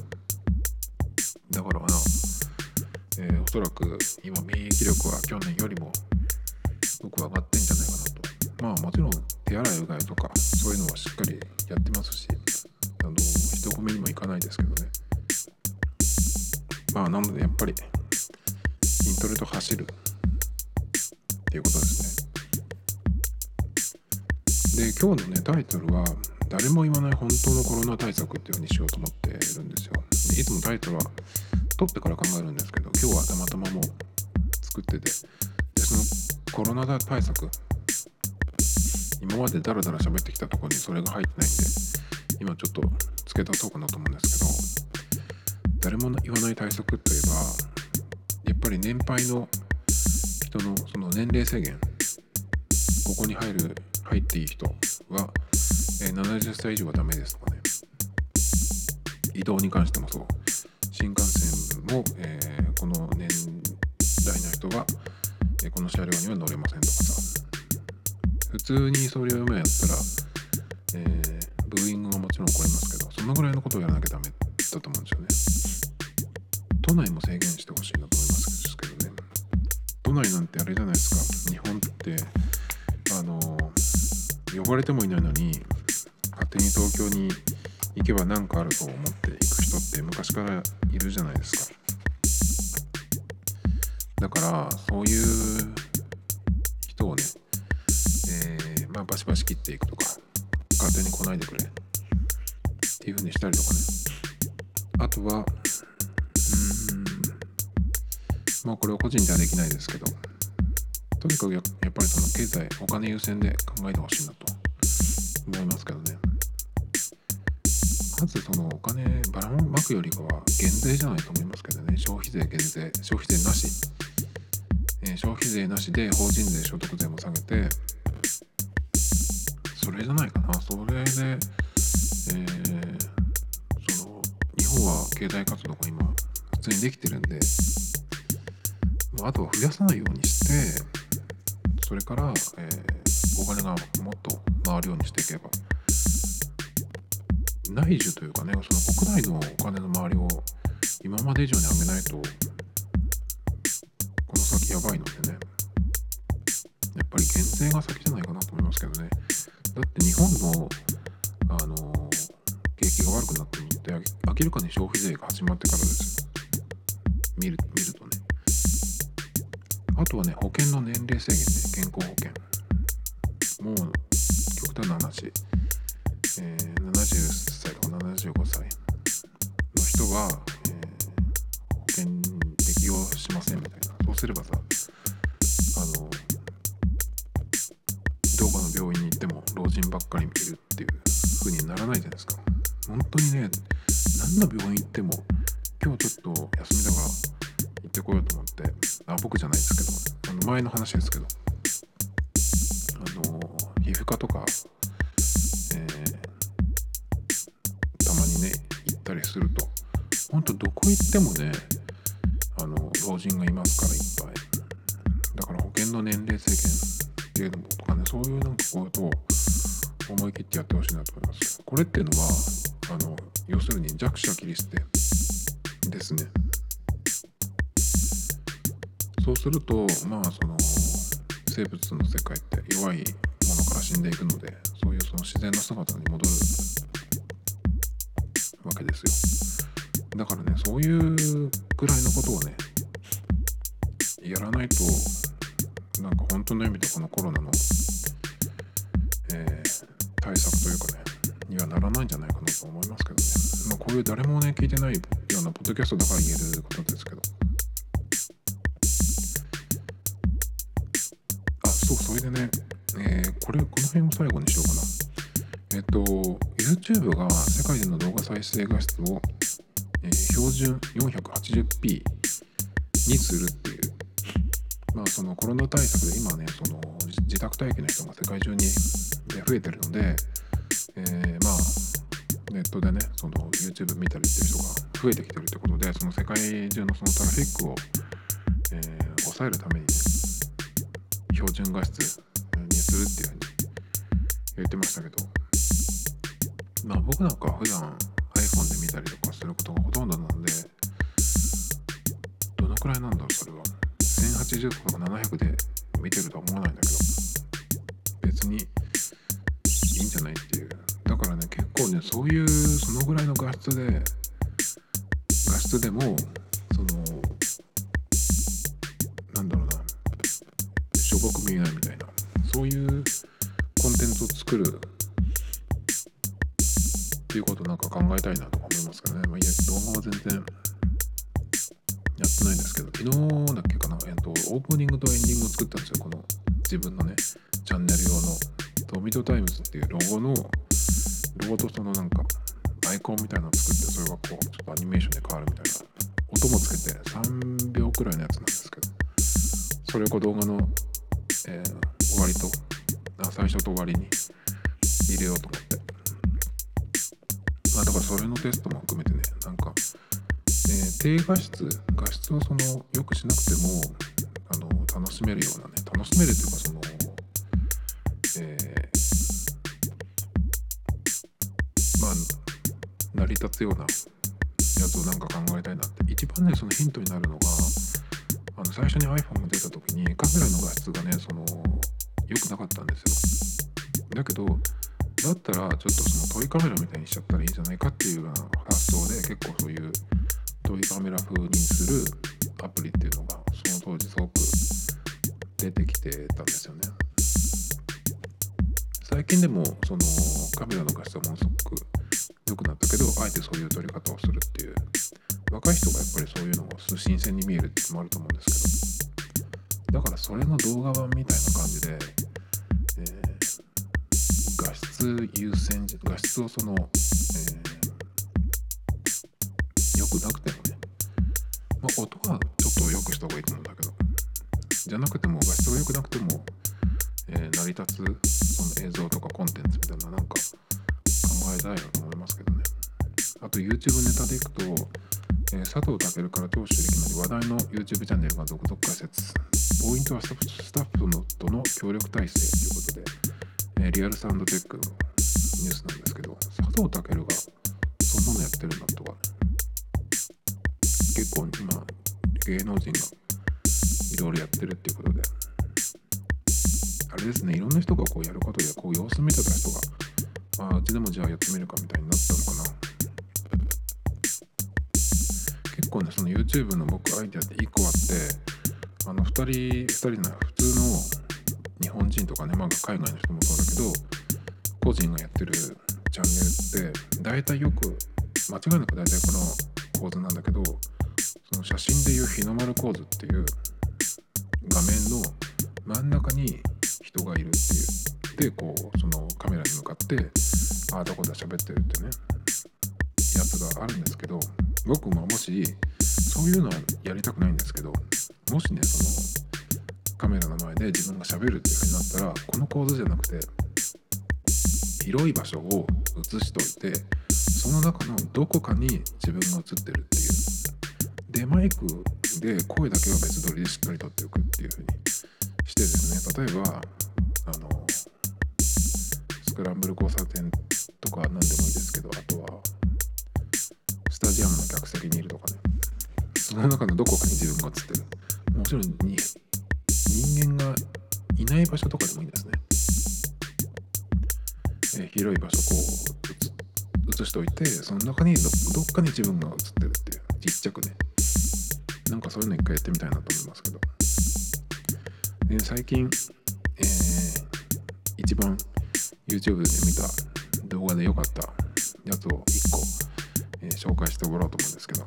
だからな、えー、おそらく今免疫力は去年よりもすごく上がってんじゃないかな。とまあもちろん手洗いうがいとかそういうのはしっかりやってますしあの人混みにも行かないですけどね。まあなのでやっぱり筋トレと走る。っていうことですね。で今日のねタイトルは誰も言わない本当のコロナ対策っていうふうにしようと思ってるんですよ。いつもタイトルは取ってから考えるんですけど今日はたまたまもう作っててでそのコロナ対策今までダラダラ喋ってきたとこにそれが入ってないんで今ちょっと付け足そうかなと思うんですけど誰も言わない対策といえばやっぱり年配の人のその年齢制限ここに入る入っていい人は、え、70歳以上はダメですとかね。移動に関してもそう。新幹線も、えー、この年代の人は、え、この車両には乗れませんとかさ。普通にそれを今やったら、えー、ブーイングはもちろん起こりますけどそのぐらいのことをやらなきゃダメだと思うんですよね。都内も制限してほしいなと思いますけどね。都内なんてあれじゃないですか。日本ってあの呼ばれてもいないのに勝手に東京に行けば何かあると思って行く人って昔からいるじゃないですか。だからそういう人をね、まあバシバシ切っていくとか勝手に来ないでくれっていう風にしたりとかね。あとはうんまあこれは個人ではできないですけどとにかくやっぱりその経済お金優先で考えてほしいなと思いますけどね。まずそのお金ばらまくよりかは減税じゃないと思いますけどね。消費税減税消費税なし、えー、消費税なしで法人税所得税も下げてれじゃないかな。それで、えー、その日本は経済活動が今普通にできてるんでまあとは増やさないようにしてそれから、えー、お金がもっと回るようにしていけば内需というかねその国内のお金の回りを今まで以上に上げないとこの先やばいのでねやっぱり減税が先じゃないかなと思いますけどね。だって日本のあの景気が悪くなってるって明らかに消費税が始まってからですよ見る見るとねあとはね保険の年齢制限ね健康保険もう極端な話えー、70歳とか75歳の人は、えー、保険適用しませんみたいなそうすればさあのどこの病院に行っても老人ばっかり見るっていう風にならないじゃないですか。本当にね何の病院行っても今日ちょっと休みだから行ってこようと思ってあ僕じゃないですけどあの前の話ですけどあの皮膚科とかたまにね行ったりすると本当どこ行ってもねあの老人がいますからいっぱい。だから保険の年齢制限っていうのとかねそういうなんかことを思い切ってやってほしいなと思います。これっていうのはあの要するに弱者切り捨てですね。そうするとまあその生物の世界って弱いものから死んでいくのでそういうその自然な姿に戻るわけですよ。だからねそういうぐらいのことをねやらないとなんか本当の意味でこのコロナの、えー、対策というかねにはならないんじゃないかなと思いますけどね、まあ、こういう誰もね聞いてないようなポッドキャストだから言えることですけど。あそうそれでね、えー、これこの辺を最後にしようかな。えっと YouTube が世界での動画再生画質を、えー、標準 480p にするって、まあ、そのコロナ対策で今ねその自宅待機の人が世界中に増えてるので、えー、まあ、ネットでねその YouTube 見たりっていう人が増えてきてるってことでその世界中のそのトラフィックを、えー、抑えるために、標準画質にするっていうふうに言ってましたけどまあ僕なんか普段 iPhone で見たりとかすることがほとんどなのでどのくらいなんだろうそれは。1080とか700で見てるとは思わないんだけど別にいいんじゃないっていう。だからね結構ねそういうそのぐらいの画質で画質でもそのなんだろうなしょぼく見えないみたいなそういうコンテンツを作るっていうことなんか考えたいなとか思いますけどね、まあ、いや動画は全然やってないんですけど昨日だっけかな、えっと、オープニングとエンディングを作ったんですよ。この自分のねチャンネル用のトミトタイムズっていうロゴのロゴとそのなんかアイコンみたいなのを作ってそれがこうちょっとアニメーションで変わるみたいな音もつけて3秒くらいのやつなんですけどそれをこう動画の、えー、終わりと最初と終わりに入れようと思って。まあだからそれのテストも含めてねなんか、ー、低画質画質をそのよくしなくてもあの楽しめるようなね楽しめるっていうかそのえー、まあ成り立つようなやつをなんか考えたいなって一番ねそのヒントになるのがあの最初に iPhone が出た時にカメラの画質がねその良くなかったんですよだけどだったらちょっとそのトイカメラみたいにしちゃったらいいんじゃないかっていうような発想で結構そういうトイカメラ風にするアプリっていうのがその当時すごく出てきてたんですよね。最近でもそのカメラの画質はものすごく良くなったけどあえてそういう撮り方をするっていう若い人がやっぱりそういうのが新鮮に見えるっていうのもあると思うんですけどだからそれの動画版みたいな感じで、えー、画質優先画質をその、えー、良くなくても、まあ、音はちょっと良くした方がいいと思うんだけど。じゃなくても画質が良くなくても、えー、成り立つその映像とかコンテンツみたいななんか考えたいなと思いますけどね。あと YouTube ネタでいくと、えー、佐藤健から長州力まで話題の YouTube チャンネルが続々解説。ポイントはスタッフのとの協力体制ということで、えー、リアルサウンドテックのニュースなんですけど佐藤健がそんなのやってるんだとか、ね、結構今芸能人がいろいろやってるっていうことで。あれですねいろんな人がこうやることでこう様子見てた人があうちでもじゃあやってみるかみたいになったのかな。結構ねその YouTube の僕アイデアって1個あってあの2人2人の普通の日本人とかねまあ海外の人もそうだけど個人がやってるチャンネルって大体よく間違いなく大体この構図なんだけどその写真でいう日の丸構図っていう画面の真ん中に人がいるっていう。でこうそのカメラに向かってああどこで喋ってるってね。やつがあるんですけど僕ももしそういうのはやりたくないんですけどもしねそのカメラの前で自分がしゃべるっていう風になったらこの構図じゃなくて広い場所を映しといてその中のどこかに自分が映ってるっていう。でマイクで声だけは別撮りでしっかり撮っておくっていう風にしてですね例えばあのスクランブル交差点とか何でもいいですけどあとはスタジアムの客席にいるとかね。その中のどこかに自分が映ってる。もちろんに人間がいない場所とかでもいいですね、えー、広い場所こう映しておいてその中にどっかに自分が映ってるっていうちっちゃくね。なんかそういうの一回やってみたいなと思いますけど、えー、最近、えー、一番 YouTube で見た動画で良かったやつを1個、えー、紹介してもらおうと思うんですけど。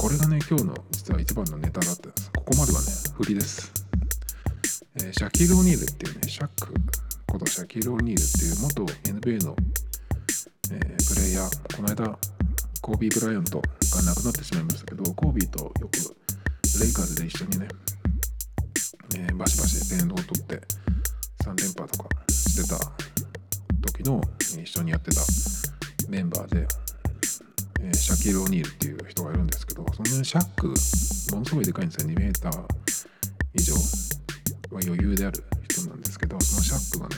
これがね今日の実は一番のネタだったんですここまではね振りです、え、シャキール・オニールっていうねシャックことシャキール・オニールっていう元 NBA の、え、プレイヤー。この間コービー・ブライアントが亡くなってしまいましたけどコービーとよくレイカーズで一緒にね、えー、バシバシ電動を取って3連覇とかしてた時の一緒にやってたメンバーでえーシャキール・オニールっていう人がいるんですけどそのシャックものすごいでかいんですよ。2メーター以上は余裕である人なんですけどそのシャックがね、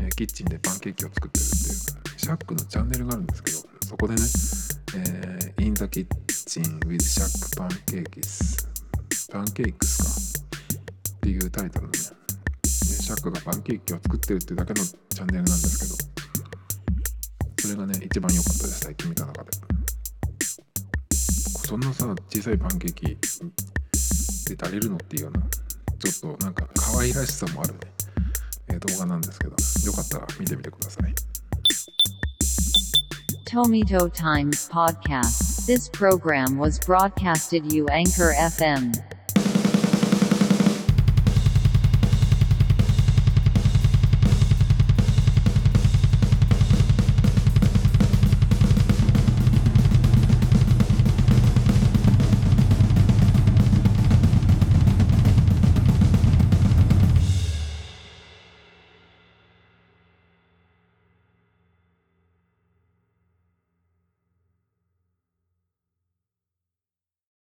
えーキッチンでパンケーキを作ってるっていうシャックのチャンネルがあるんですけどそこでね「えー、In the Kitchen with Shack Pancakes」パンケーキスか？っていうタイトルのねシャックがパンケーキを作ってるっていうだけのチャンネルなんですけど。それがね一番良かったです最近見た中で。そんなさ小さいパンケーキで足りるのっていうようなちょっとなんか可愛らしさもあるね、えー動画なんですけど。よかったら見てみてください。Tomito Times Podcast. This program was broadcasted you Anchor FM.